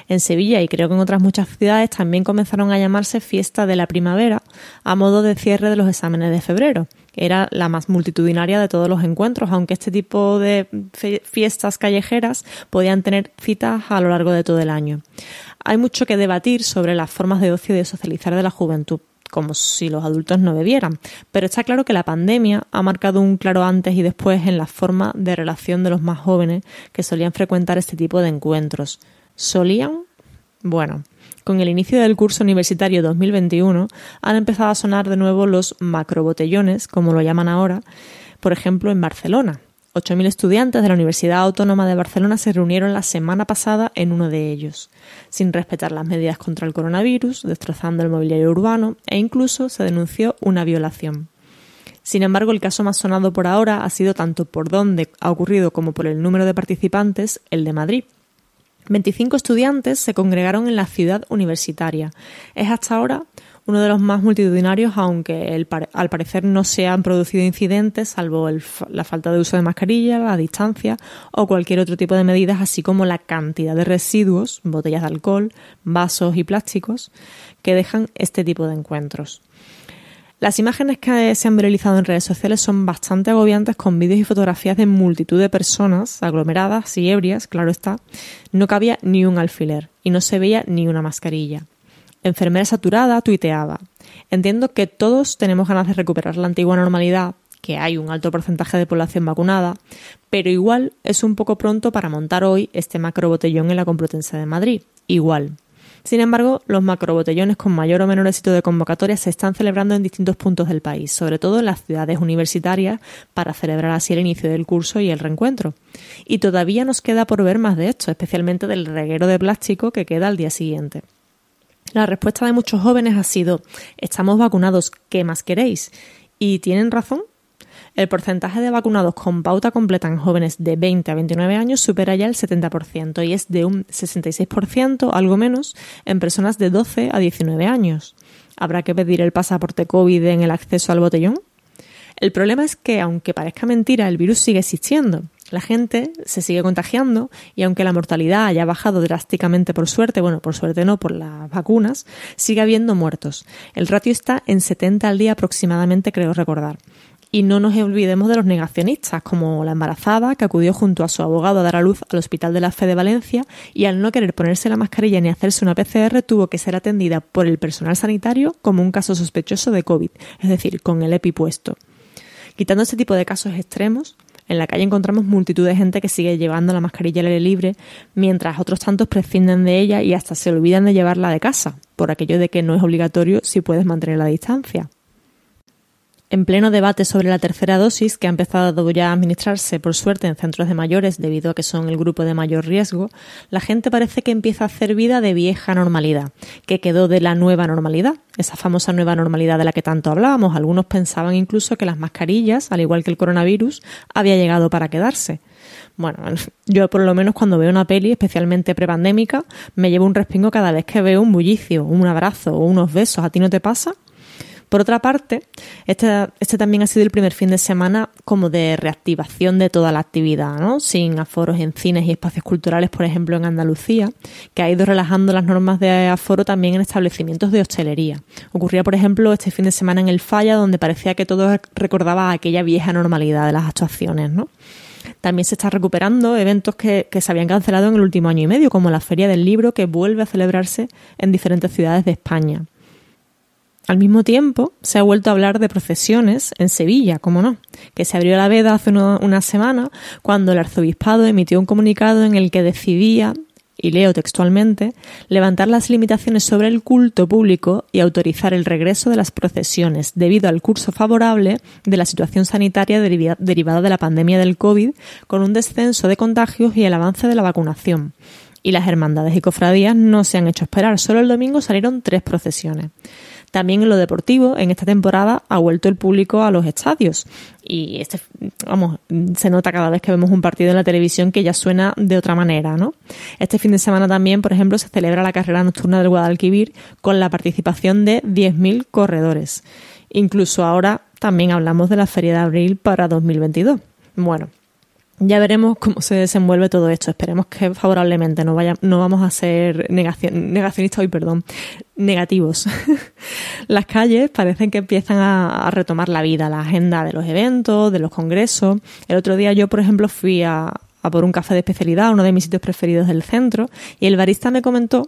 Speaker 5: En Sevilla y creo que en otras muchas ciudades también comenzaron a llamarse fiesta de la primavera a modo de cierre de los exámenes de febrero. Era la más multitudinaria de todos los encuentros, aunque este tipo de fiestas callejeras podían tener citas a lo largo de todo el año. Hay mucho que debatir sobre las formas de ocio y de socializar de la juventud como si los adultos no bebieran. Pero está claro que la pandemia ha marcado un claro antes y después en la forma de relación de los más jóvenes que solían frecuentar este tipo de encuentros. ¿Solían? Bueno, con el inicio del curso universitario 2021 han empezado a sonar de nuevo los macrobotellones, como lo llaman ahora, por ejemplo en Barcelona. 8.000 estudiantes de la Universidad Autónoma de Barcelona se reunieron la semana pasada en uno de ellos, sin respetar las medidas contra el coronavirus, destrozando el mobiliario urbano e incluso se denunció una violación. Sin embargo, el caso más sonado por ahora ha sido tanto por dónde ha ocurrido como por el número de participantes, el de Madrid. 25 estudiantes se congregaron en la ciudad universitaria. Es hasta ahora uno de los más multitudinarios, aunque al parecer no se han producido incidentes, salvo la falta de uso de mascarilla, la distancia o cualquier otro tipo de medidas, así como la cantidad de residuos, botellas de alcohol, vasos y plásticos, que dejan este tipo de encuentros. Las imágenes que se han viralizado en redes sociales son bastante agobiantes con vídeos y fotografías de multitud de personas aglomeradas y ebrias, claro está. No cabía ni un alfiler y no se veía ni una mascarilla enfermera saturada, tuiteaba. Entiendo que todos tenemos ganas de recuperar la antigua normalidad, que hay un alto porcentaje de población vacunada, pero igual es un poco pronto para montar hoy este macrobotellón en la Complutense de Madrid. Igual. Sin embargo, los macrobotellones con mayor o menor éxito de convocatoria se están celebrando en distintos puntos del país, sobre todo en las ciudades universitarias, para celebrar así el inicio del curso y el reencuentro. Y todavía nos queda por ver más de esto, especialmente del reguero de plástico que queda al día siguiente. La respuesta de muchos jóvenes ha sido estamos vacunados, ¿qué más queréis? Y tienen razón. El porcentaje de vacunados con pauta completa en jóvenes de 20 a 29 años supera ya el 70% y es de un 66%, algo menos, en personas de 12 a 19 años. ¿Habrá que pedir el pasaporte COVID en el acceso al botellón? El problema es que, aunque parezca mentira, el virus sigue existiendo la gente se sigue contagiando y aunque la mortalidad haya bajado drásticamente por suerte, bueno, por suerte no, por las vacunas, sigue habiendo muertos. El ratio está en 70 al día aproximadamente, creo recordar. Y no nos olvidemos de los negacionistas, como la embarazada que acudió junto a su abogado a dar a luz al Hospital de la Fe de Valencia y al no querer ponerse la mascarilla ni hacerse una PCR tuvo que ser atendida por el personal sanitario como un caso sospechoso de COVID, es decir, con el EPI puesto. Quitando este tipo de casos extremos, en la calle encontramos multitud de gente que sigue llevando la mascarilla al aire libre, mientras otros tantos prescinden de ella y hasta se olvidan de llevarla de casa, por aquello de que no es obligatorio si puedes mantener la distancia. En pleno debate sobre la tercera dosis, que ha empezado ya a administrarse por suerte en centros de mayores debido a que son el grupo de mayor riesgo, la gente parece que empieza a hacer vida de vieja normalidad, que quedó de la nueva normalidad, esa famosa nueva normalidad de la que tanto hablábamos. Algunos pensaban incluso que las mascarillas, al igual que el coronavirus, había llegado para quedarse. Bueno, yo por lo menos cuando veo una peli, especialmente prepandémica, me llevo un respingo cada vez que veo un bullicio, un abrazo o unos besos. ¿A ti no te pasa? Por otra parte, este, este, también ha sido el primer fin de semana como de reactivación de toda la actividad, ¿no? Sin aforos en cines y espacios culturales, por ejemplo, en Andalucía, que ha ido relajando las normas de aforo también en establecimientos de hostelería. Ocurría, por ejemplo, este fin de semana en el Falla, donde parecía que todo recordaba aquella vieja normalidad de las actuaciones. También se está recuperando eventos que, se habían cancelado en el último año y medio, como la Feria del Libro, que vuelve a celebrarse en diferentes ciudades de España. Al mismo tiempo, se ha vuelto a hablar de procesiones en Sevilla, como no, que se abrió la veda hace una semana cuando el arzobispado emitió un comunicado en el que decidía, y leo textualmente, levantar las limitaciones sobre el culto público y autorizar el regreso de las procesiones debido al curso favorable de la situación sanitaria derivada de la pandemia del COVID, con un descenso de contagios y el avance de la vacunación. Y las hermandades y cofradías no se han hecho esperar, solo el domingo salieron tres procesiones. También en lo deportivo, en esta temporada ha vuelto el público a los estadios. Y este, vamos, se nota cada vez que vemos un partido en la televisión que ya suena de otra manera, ¿no? Este fin de semana también, por ejemplo, se celebra la carrera nocturna del Guadalquivir con la participación de 10.000 corredores. Incluso ahora también hablamos de la Feria de Abril para 2022. Bueno, ya veremos cómo se desenvuelve todo esto. Esperemos que favorablemente no vaya, no vamos a ser negacionistas hoy, perdón, negativos. Las calles parecen que empiezan a, retomar la vida, la agenda de los eventos, de los congresos. El otro día yo, por ejemplo, fui a, a por un café de especialidad, uno de mis sitios preferidos del centro, y el barista me comentó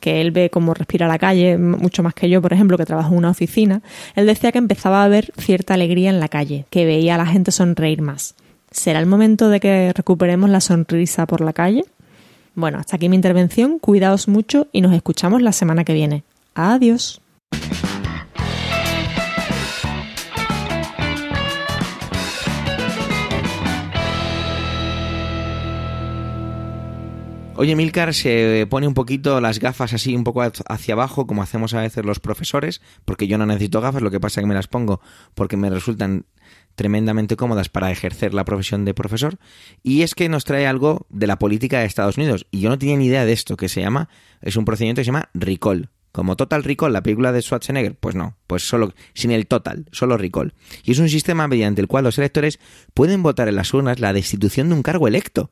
Speaker 5: que él ve cómo respira la calle, mucho más que yo, por ejemplo, que trabajo en una oficina. Él decía que empezaba a ver cierta alegría en la calle, que veía a la gente sonreír más. ¿Será el momento de que recuperemos la sonrisa por la calle? Bueno, hasta aquí mi intervención, cuidaos mucho y nos escuchamos la semana que viene. Adiós.
Speaker 1: Oye, Milcar se pone un poquito las gafas así un poco hacia abajo, como hacemos a veces los profesores, porque yo no necesito gafas, lo que pasa es que me las pongo porque me resultan tremendamente cómodas para ejercer la profesión de profesor. Y es que nos trae algo de la política de Estados Unidos. Y yo no tenía ni idea de esto, que se llama, es un procedimiento que se llama recall. Como Total Recall, la película de Schwarzenegger, pues no, pues solo, sin el total, solo recall. Y es un sistema mediante el cual los electores pueden votar en las urnas la destitución de un cargo electo.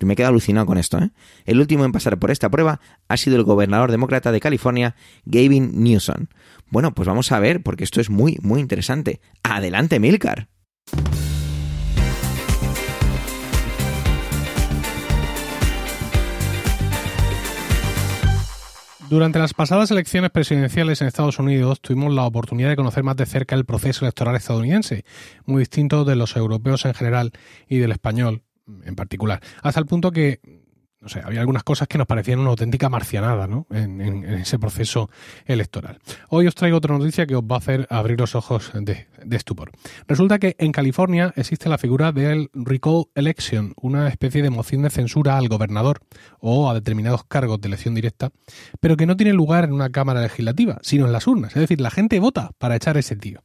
Speaker 1: Me he quedado alucinado con esto. ¿eh? El último en pasar por esta prueba ha sido el gobernador demócrata de California, Gavin Newsom. Bueno, pues vamos a ver, porque esto es muy, muy interesante. Adelante, Milcar.
Speaker 6: Durante las pasadas elecciones presidenciales en Estados Unidos tuvimos la oportunidad de conocer más de cerca el proceso electoral estadounidense, muy distinto de los europeos en general y del español en particular, hasta el punto que no sé, había algunas cosas que nos parecían una auténtica marcianada ¿no? en, ese proceso electoral. Hoy os traigo otra noticia que os va a hacer abrir los ojos de, estupor. Resulta que en California existe la figura del recall election, una especie de moción de censura al gobernador o a determinados cargos de elección directa, pero que no tiene lugar en una Cámara Legislativa, sino en las urnas. Es decir, la gente vota para echar ese tío.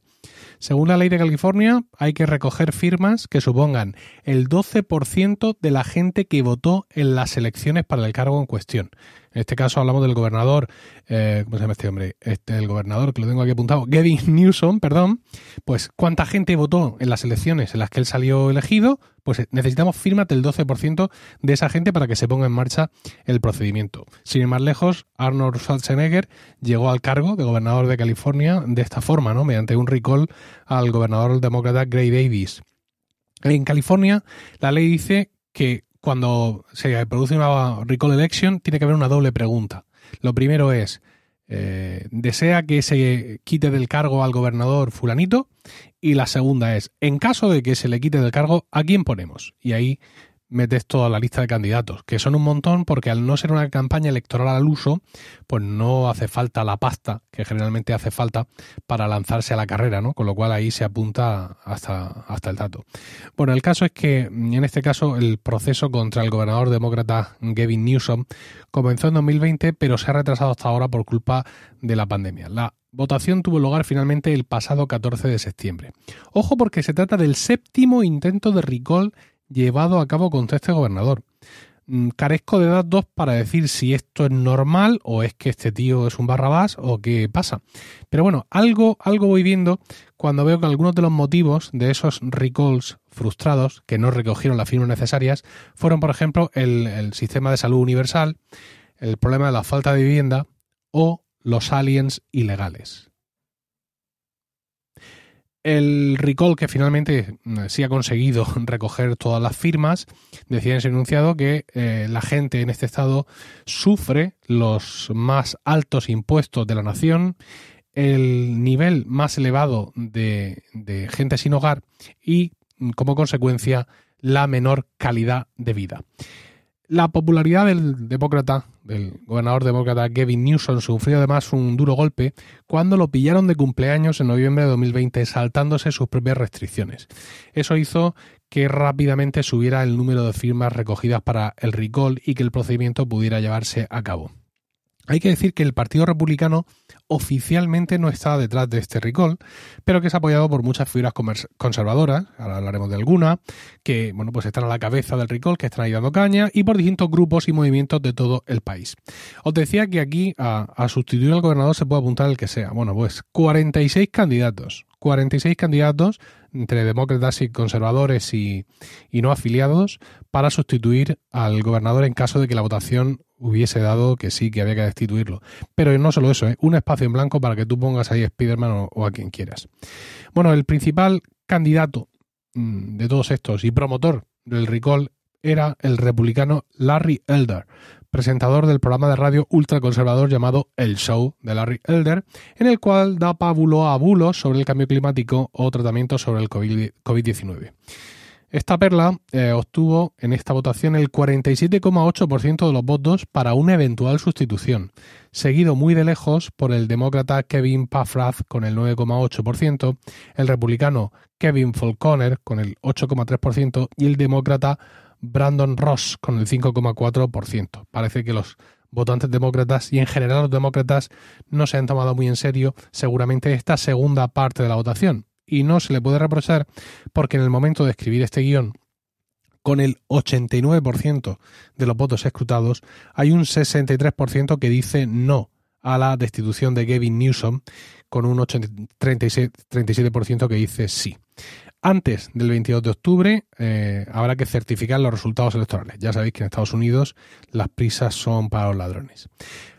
Speaker 6: Según la ley de California, hay que recoger firmas que supongan el 12% de la gente que votó en las elecciones para el cargo en cuestión. En este caso hablamos del gobernador, eh, ¿cómo se llama este hombre? Este, el gobernador, que lo tengo aquí apuntado, Gavin Newsom, perdón. Pues, ¿cuánta gente votó en las elecciones en las que él salió elegido? Pues eh, necesitamos firmas del 12% de esa gente para que se ponga en marcha el procedimiento. Sin ir más lejos, Arnold Schwarzenegger llegó al cargo de gobernador de California de esta forma, ¿no? Mediante un recall al gobernador demócrata Gray Davis. En California, la ley dice que cuando se produce una recall election, tiene que haber una doble pregunta. Lo primero es, eh, ¿desea que se quite del cargo al gobernador fulanito? Y la segunda es, en caso de que se le quite del cargo, ¿a quién ponemos? Y ahí metes toda la lista de candidatos, que son un montón porque al no ser una campaña electoral al uso, pues no hace falta la pasta que generalmente hace falta para lanzarse a la carrera, ¿no? Con lo cual ahí se apunta hasta, hasta el dato. Bueno, el caso es que en este caso el proceso contra el gobernador demócrata Gavin Newsom comenzó en 2020, pero se ha retrasado hasta ahora por culpa de la pandemia. La votación tuvo lugar finalmente el pasado 14 de septiembre. Ojo porque se trata del séptimo intento de recall llevado a cabo contra este gobernador. Mm, carezco de datos para decir si esto es normal o es que este tío es un barrabás o qué pasa. Pero bueno, algo, algo voy viendo cuando veo que algunos de los motivos de esos recalls frustrados que no recogieron las firmas necesarias fueron, por ejemplo, el, el sistema de salud universal, el problema de la falta de vivienda o los aliens ilegales. El recall que finalmente mm, sí ha conseguido recoger todas las firmas decía en ese enunciado que eh, la gente en este estado sufre los más altos impuestos de la nación, el nivel más elevado de, de gente sin hogar y, mm, como consecuencia, la menor calidad de vida. La popularidad del demócrata, del gobernador demócrata Gavin Newsom, sufrió además un duro golpe cuando lo pillaron de cumpleaños en noviembre de 2020 saltándose sus propias restricciones. Eso hizo que rápidamente subiera el número de firmas recogidas para el recall y que el procedimiento pudiera llevarse a cabo. Hay que decir que el Partido Republicano oficialmente no está detrás de este recall, pero que es apoyado por muchas figuras conservadoras, ahora hablaremos de alguna, que bueno, pues están a la cabeza del recall, que están ahí dando caña, y por distintos grupos y movimientos de todo el país. Os decía que aquí a, sustituir al gobernador se puede apuntar el que sea. Bueno, pues 46 candidatos, 46 candidatos entre demócratas y conservadores y, no afiliados para sustituir al gobernador en caso de que la votación hubiese dado que sí, que había que destituirlo. Pero no solo eso, ¿eh? un espacio en blanco para que tú pongas ahí a Spiderman o, a quien quieras. Bueno, el principal candidato mm, de todos estos y promotor del recall era el republicano Larry Elder, presentador del programa de radio ultraconservador llamado El Show de Larry Elder, en el cual da pábulo a bulos sobre el cambio climático o tratamientos sobre el COVID-19. Esta perla eh, obtuvo en esta votación el 47,8% de los votos para una eventual sustitución, seguido muy de lejos por el demócrata Kevin Paffrath con el 9,8%, el republicano Kevin Falconer con el 8,3% y el demócrata Brandon Ross con el 5,4%. Parece que los votantes demócratas y en general los demócratas no se han tomado muy en serio seguramente esta segunda parte de la votación. Y no se le puede reprochar porque en el momento de escribir este guion, con el 89% de los votos escrutados, hay un 63% que dice no a la destitución de Gavin Newsom, con un 37% que dice sí antes del 22 de octubre eh, habrá que certificar los resultados electorales. Ya sabéis que en Estados Unidos las prisas son para los ladrones.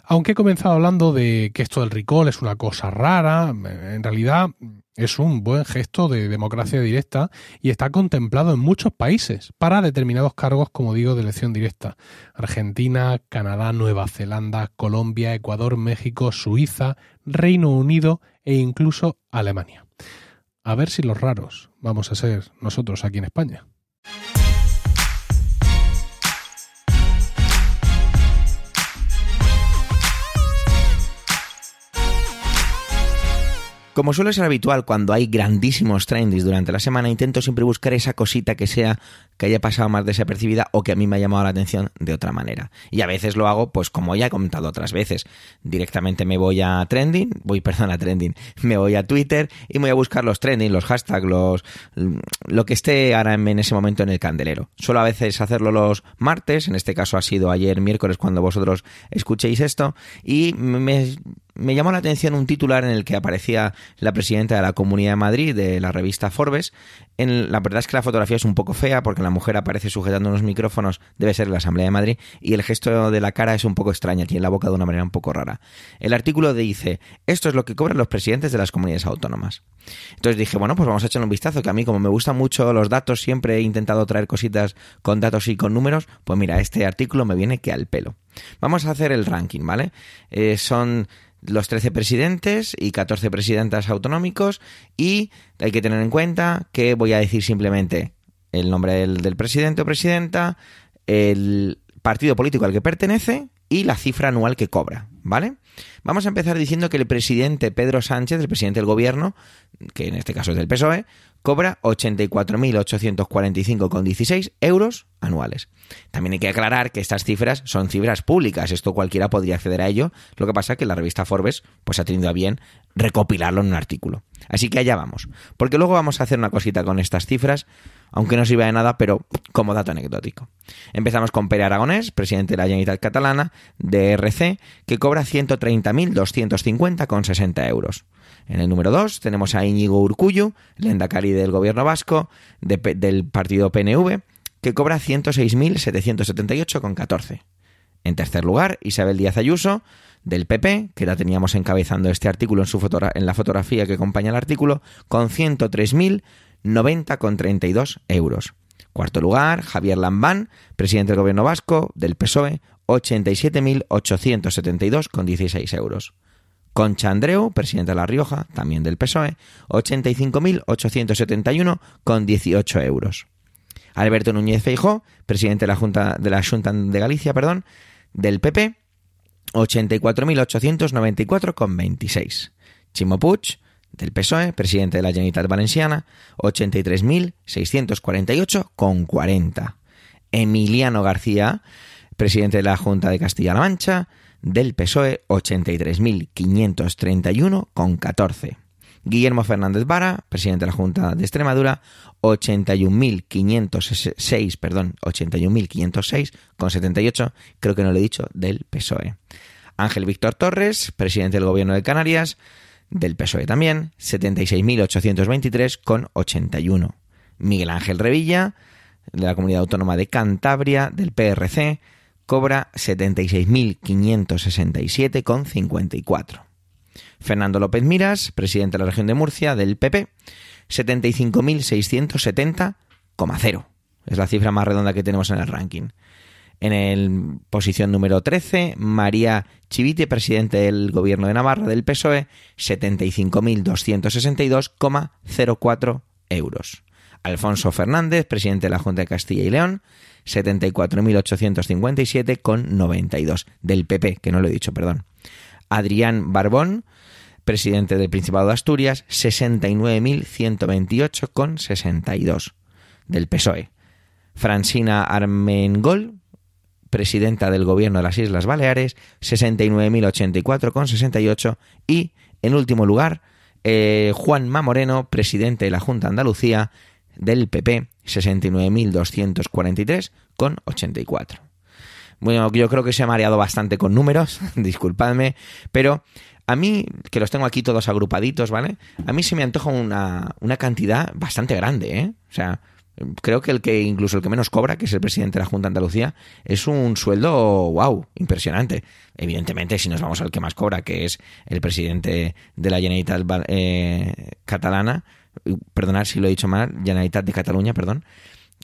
Speaker 6: Aunque he comenzado hablando de que esto del recall es una cosa rara, en realidad es un buen gesto de democracia directa y está contemplado en muchos países para determinados cargos, como digo, de elección directa. Argentina, Canadá, Nueva Zelanda, Colombia, Ecuador, México, Suiza, Reino Unido e incluso Alemania. A ver si los raros vamos a ser nosotros aquí en España.
Speaker 1: Como suele ser habitual cuando hay grandísimos trendings durante la semana, intento siempre buscar esa cosita que sea que haya pasado más desapercibida o que a mí me ha llamado la atención de otra manera. Y a veces lo hago, pues como ya he comentado otras veces, directamente me voy a trending, voy, perdón, a trending, me voy a Twitter y voy a buscar los trending, los hashtags, los, lo que esté ahora en ese momento en el candelero. Suelo a veces hacerlo los martes, en este caso ha sido ayer miércoles cuando vosotros escuchéis esto, y me me llamó la atención un titular en el que aparecía la presidenta de la Comunidad de Madrid de la revista Forbes. En, la verdad es que la fotografía es un poco fea porque la mujer aparece sujetando unos micrófonos, debe ser la Asamblea de Madrid, y el gesto de la cara es un poco extraña, tiene la boca de una manera un poco rara. El artículo dice, esto es lo que cobran los presidentes de las comunidades autónomas. Entonces dije, bueno, pues vamos a echarle un vistazo, que a mí como me gustan mucho los datos, siempre he intentado traer cositas con datos y con números, pues mira, este artículo me viene que al pelo. Vamos a hacer el ranking, ¿vale? Eh, son los 13 presidentes y 14 presidentas autonómicos y hay que tener en cuenta que voy a decir simplemente el nombre del, presidente o presidenta, el partido político al que pertenece y la cifra anual que cobra, ¿vale? Vamos a empezar diciendo que el presidente Pedro Sánchez, el presidente del gobierno, que en este caso es del PSOE, cobra 84.845,16 euros anuales. También hay que aclarar que estas cifras son cifras públicas, esto cualquiera podría acceder a ello, lo que pasa es que la revista Forbes pues ha tenido a bien recopilarlo en un artículo. Así que allá vamos, porque luego vamos a hacer una cosita con estas cifras, aunque no sirva de nada, pero como dato anecdótico. Empezamos con Pere Aragonés, presidente de la Generalitat Catalana, de RC, que cobra 130.250,60 euros. En el número 2 tenemos a Íñigo Urcullu, lendakari del gobierno vasco, del partido PNV, que cobra 106.778,14. En tercer lugar, Isabel Díaz Ayuso, del PP, que la teníamos encabezando este artículo en, su en la fotografía que acompaña el artículo, con 103.090,32 euros. Cuarto lugar, Javier Lambán, presidente del gobierno vasco, del PSOE, 87.872,16 euros. Concha Andreu, presidente de La Rioja, también del PSOE, 85.871,18 euros. Alberto Núñez Feijó, presidente de la Junta de la Junta de Galicia, perdón, del PP, 84.894,26. Chimo Puig, del PSOE, presidente de la Generalitat Valenciana, 83.648,40. Emiliano García, presidente de la Junta de Castilla-La Mancha, del PSOE 83.531,14. Guillermo Fernández Vara, presidente de la Junta de Extremadura, 81.506, perdón, 81.506 con 78, creo que no lo he dicho, del PSOE. Ángel Víctor Torres, presidente del Gobierno de Canarias, del PSOE también, 76.823 con 81. Miguel Ángel Revilla, de la Comunidad Autónoma de Cantabria, del PRC, cobra 76.567 con 54. Fernando López Miras, presidente de la región de Murcia, del PP, 75.670,0. Es la cifra más redonda que tenemos en el ranking. En el posición número 13, María Chivite, presidente del gobierno de Navarra del PSOE, 75.262,04 euros. Alfonso Fernández, presidente de la Junta de Castilla y León, 74.857,92 del PP, que no lo he dicho, perdón. Adrián Barbón, presidente del Principado de Asturias, 69.128,62 del PSOE. Francina Armengol, presidenta del Gobierno de las Islas Baleares, 69.084,68 y, en último lugar, eh, Juanma Moreno, presidente de la Junta Andalucía del PP, 69.243,84. Bueno, yo creo que se ha mareado bastante con números, disculpadme, pero a mí, que los tengo aquí todos agrupaditos, ¿vale? A mí se me antoja una, una cantidad bastante grande, ¿eh? O sea, creo que el que incluso el que menos cobra, que es el presidente de la Junta de Andalucía, es un sueldo wow, impresionante. Evidentemente, si nos vamos al que más cobra, que es el presidente de la Generalitat eh, catalana, perdonad si lo he dicho mal, Generalitat de Cataluña, perdón,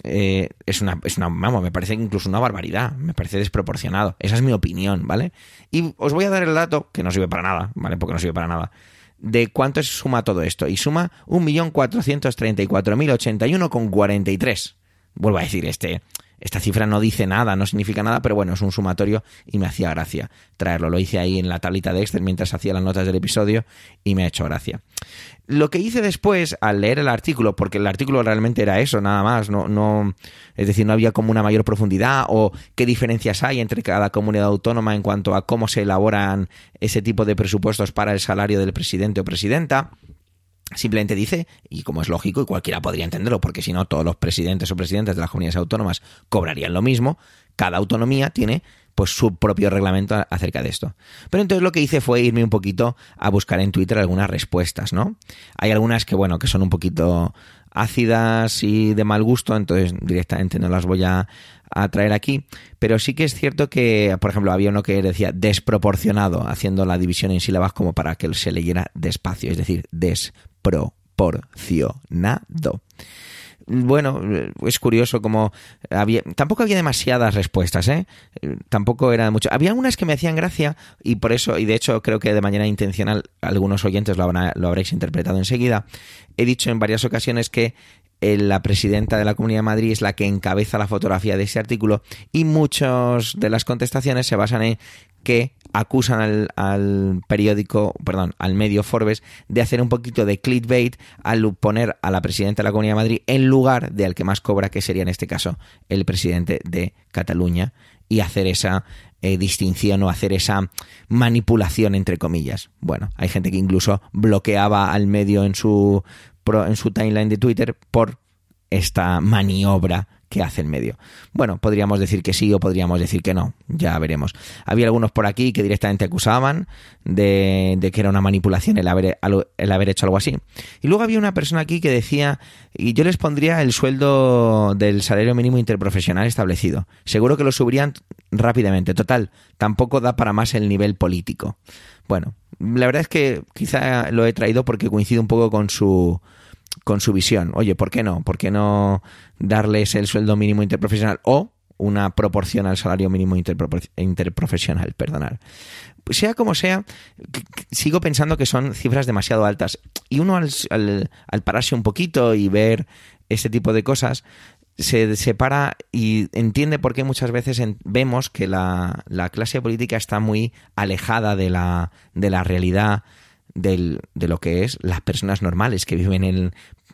Speaker 1: eh, es una, es una, vamos, me parece incluso una barbaridad, me parece desproporcionado. Esa es mi opinión, ¿vale? Y os voy a dar el dato, que no sirve para nada, ¿vale? Porque no sirve para nada, de cuánto suma todo esto. Y suma 1.434.081,43. Vuelvo a decir, este, esta cifra no dice nada, no significa nada, pero bueno, es un sumatorio y me hacía gracia traerlo. Lo hice ahí en la tablita de Excel mientras hacía las notas del episodio y me ha hecho gracia. Lo que hice después al leer el artículo, porque el artículo realmente era eso, nada más, no, no, es decir, no había como una mayor profundidad o qué diferencias hay entre cada comunidad autónoma en cuanto a cómo se elaboran ese tipo de presupuestos para el salario del presidente o presidenta. Simplemente dice, y como es lógico, y cualquiera podría entenderlo, porque si no, todos los presidentes o presidentes de las comunidades autónomas cobrarían lo mismo, cada autonomía tiene pues su propio reglamento acerca de esto. Pero entonces lo que hice fue irme un poquito a buscar en Twitter algunas respuestas, ¿no? Hay algunas que, bueno, que son un poquito ácidas y de mal gusto, entonces directamente no las voy a, a traer aquí, pero sí que es cierto que, por ejemplo, había uno que decía desproporcionado, haciendo la división en sílabas como para que se leyera despacio, es decir, desproporcionado bueno, es curioso como había, tampoco había demasiadas respuestas, ¿eh? Tampoco era mucho. Había algunas que me hacían gracia y por eso, y de hecho creo que de manera intencional algunos oyentes lo, lo habréis interpretado enseguida. He dicho en varias ocasiones que eh, la presidenta de la Comunidad de Madrid es la que encabeza la fotografía de ese artículo y muchas de las contestaciones se basan en que acusan al, periódico, perdón, al medio Forbes de hacer un poquito de clickbait al poner a la presidenta de la Comunidad de Madrid en lugar de al que más cobra, que sería en este caso el presidente de Cataluña, y hacer esa eh, distinción o hacer esa manipulación entre comillas. Bueno, hay gente que incluso bloqueaba al medio en su, en su timeline de Twitter por esta maniobra que hace el medio. Bueno, podríamos decir que sí o podríamos decir que no, ya veremos. Había algunos por aquí que directamente acusaban de, que era una manipulación el haber, el haber hecho algo así. Y luego había una persona aquí que decía, y yo les pondría el sueldo del salario mínimo interprofesional establecido. Seguro que lo subirían rápidamente. Total, tampoco da para más el nivel político. Bueno, la verdad es que quizá lo he traído porque coincide un poco con su con su visión. Oye, ¿por qué no? ¿Por qué no darles el sueldo mínimo interprofesional o una proporción al salario mínimo interprofesional, perdonar. Sea como sea, sigo pensando que son cifras demasiado altas. Y uno al, pararse un poquito y ver este tipo de cosas, se separa y entiende por qué muchas veces vemos que la, la, clase política está muy alejada de la, de la realidad del, de lo que es las personas normales que viven en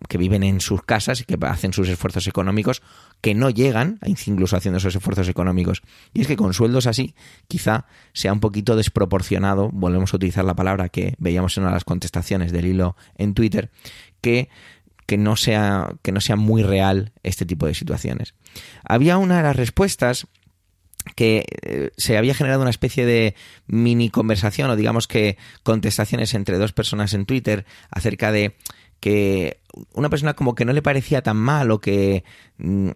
Speaker 1: que viven en sus casas y que hacen sus esfuerzos económicos que no llegan incluso haciendo esos esfuerzos económicos. Y es que con sueldos así quizá sea un poquito desproporcionado volvemos a utilizar la palabra que veíamos en una de las contestaciones del hilo en Twitter que que no sea que no sea muy real este tipo de situaciones. Había una de las respuestas que eh, se había generado una especie de mini conversación o digamos que contestaciones entre dos personas en Twitter acerca de que una persona como que no le parecía tan mal o que mm,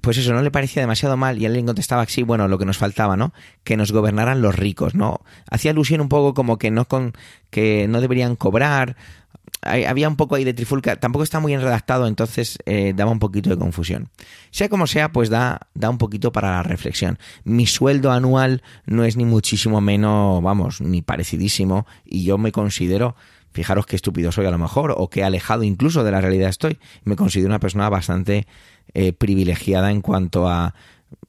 Speaker 1: pues eso, no le parecía demasiado mal y alguien contestaba sí, bueno, lo que nos faltaba, ¿no? Que nos gobernaran los ricos, ¿no? Hacía alusión un poco como que no con que no deberían cobrar había un poco ahí de trifulca, tampoco está muy bien redactado, entonces eh, daba un poquito de confusión. Sea como sea, pues da, da un poquito para la reflexión. Mi sueldo anual no es ni muchísimo menos, vamos, ni parecidísimo, y yo me considero, fijaros qué estúpido soy a lo mejor, o qué alejado incluso de la realidad estoy, me considero una persona bastante eh, privilegiada en cuanto a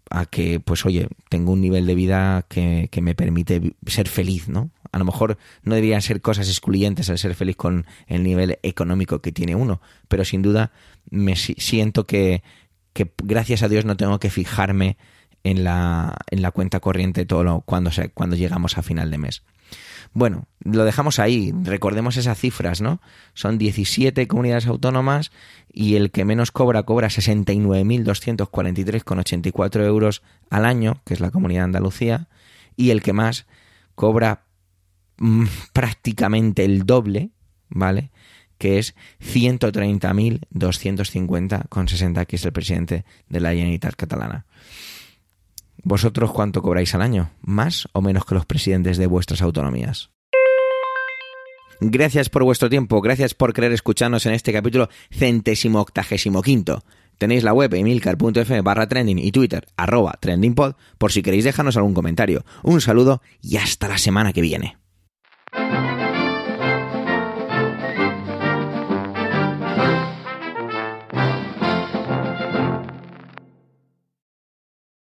Speaker 1: a que, pues oye, tengo un nivel de vida que, que me permite ser feliz, ¿no? A lo mejor no deberían ser cosas excluyentes el ser feliz con el nivel económico que tiene uno, pero sin duda me siento que, que gracias a Dios no tengo que fijarme en la, en la cuenta corriente todo lo, cuando, se, cuando llegamos a final de mes. Bueno, lo dejamos ahí, recordemos esas cifras, ¿no? Son 17 comunidades autónomas y el que menos cobra cobra 69.243,84 euros al año, que es la comunidad de Andalucía, y el que más cobra Mm, prácticamente el doble, ¿vale? Que es 130.250,60, que es el presidente de la Generalitat catalana. ¿Vosotros cuánto cobráis al año? ¿Más o menos que los presidentes de vuestras autonomías? Gracias por vuestro tiempo, gracias por querer escucharnos en este capítulo centésimo octagésimo quinto. Tenéis la web emilcar.f barra trending y Twitter arroba trendingpod por si queréis dejarnos algún comentario. Un saludo y hasta la semana que viene.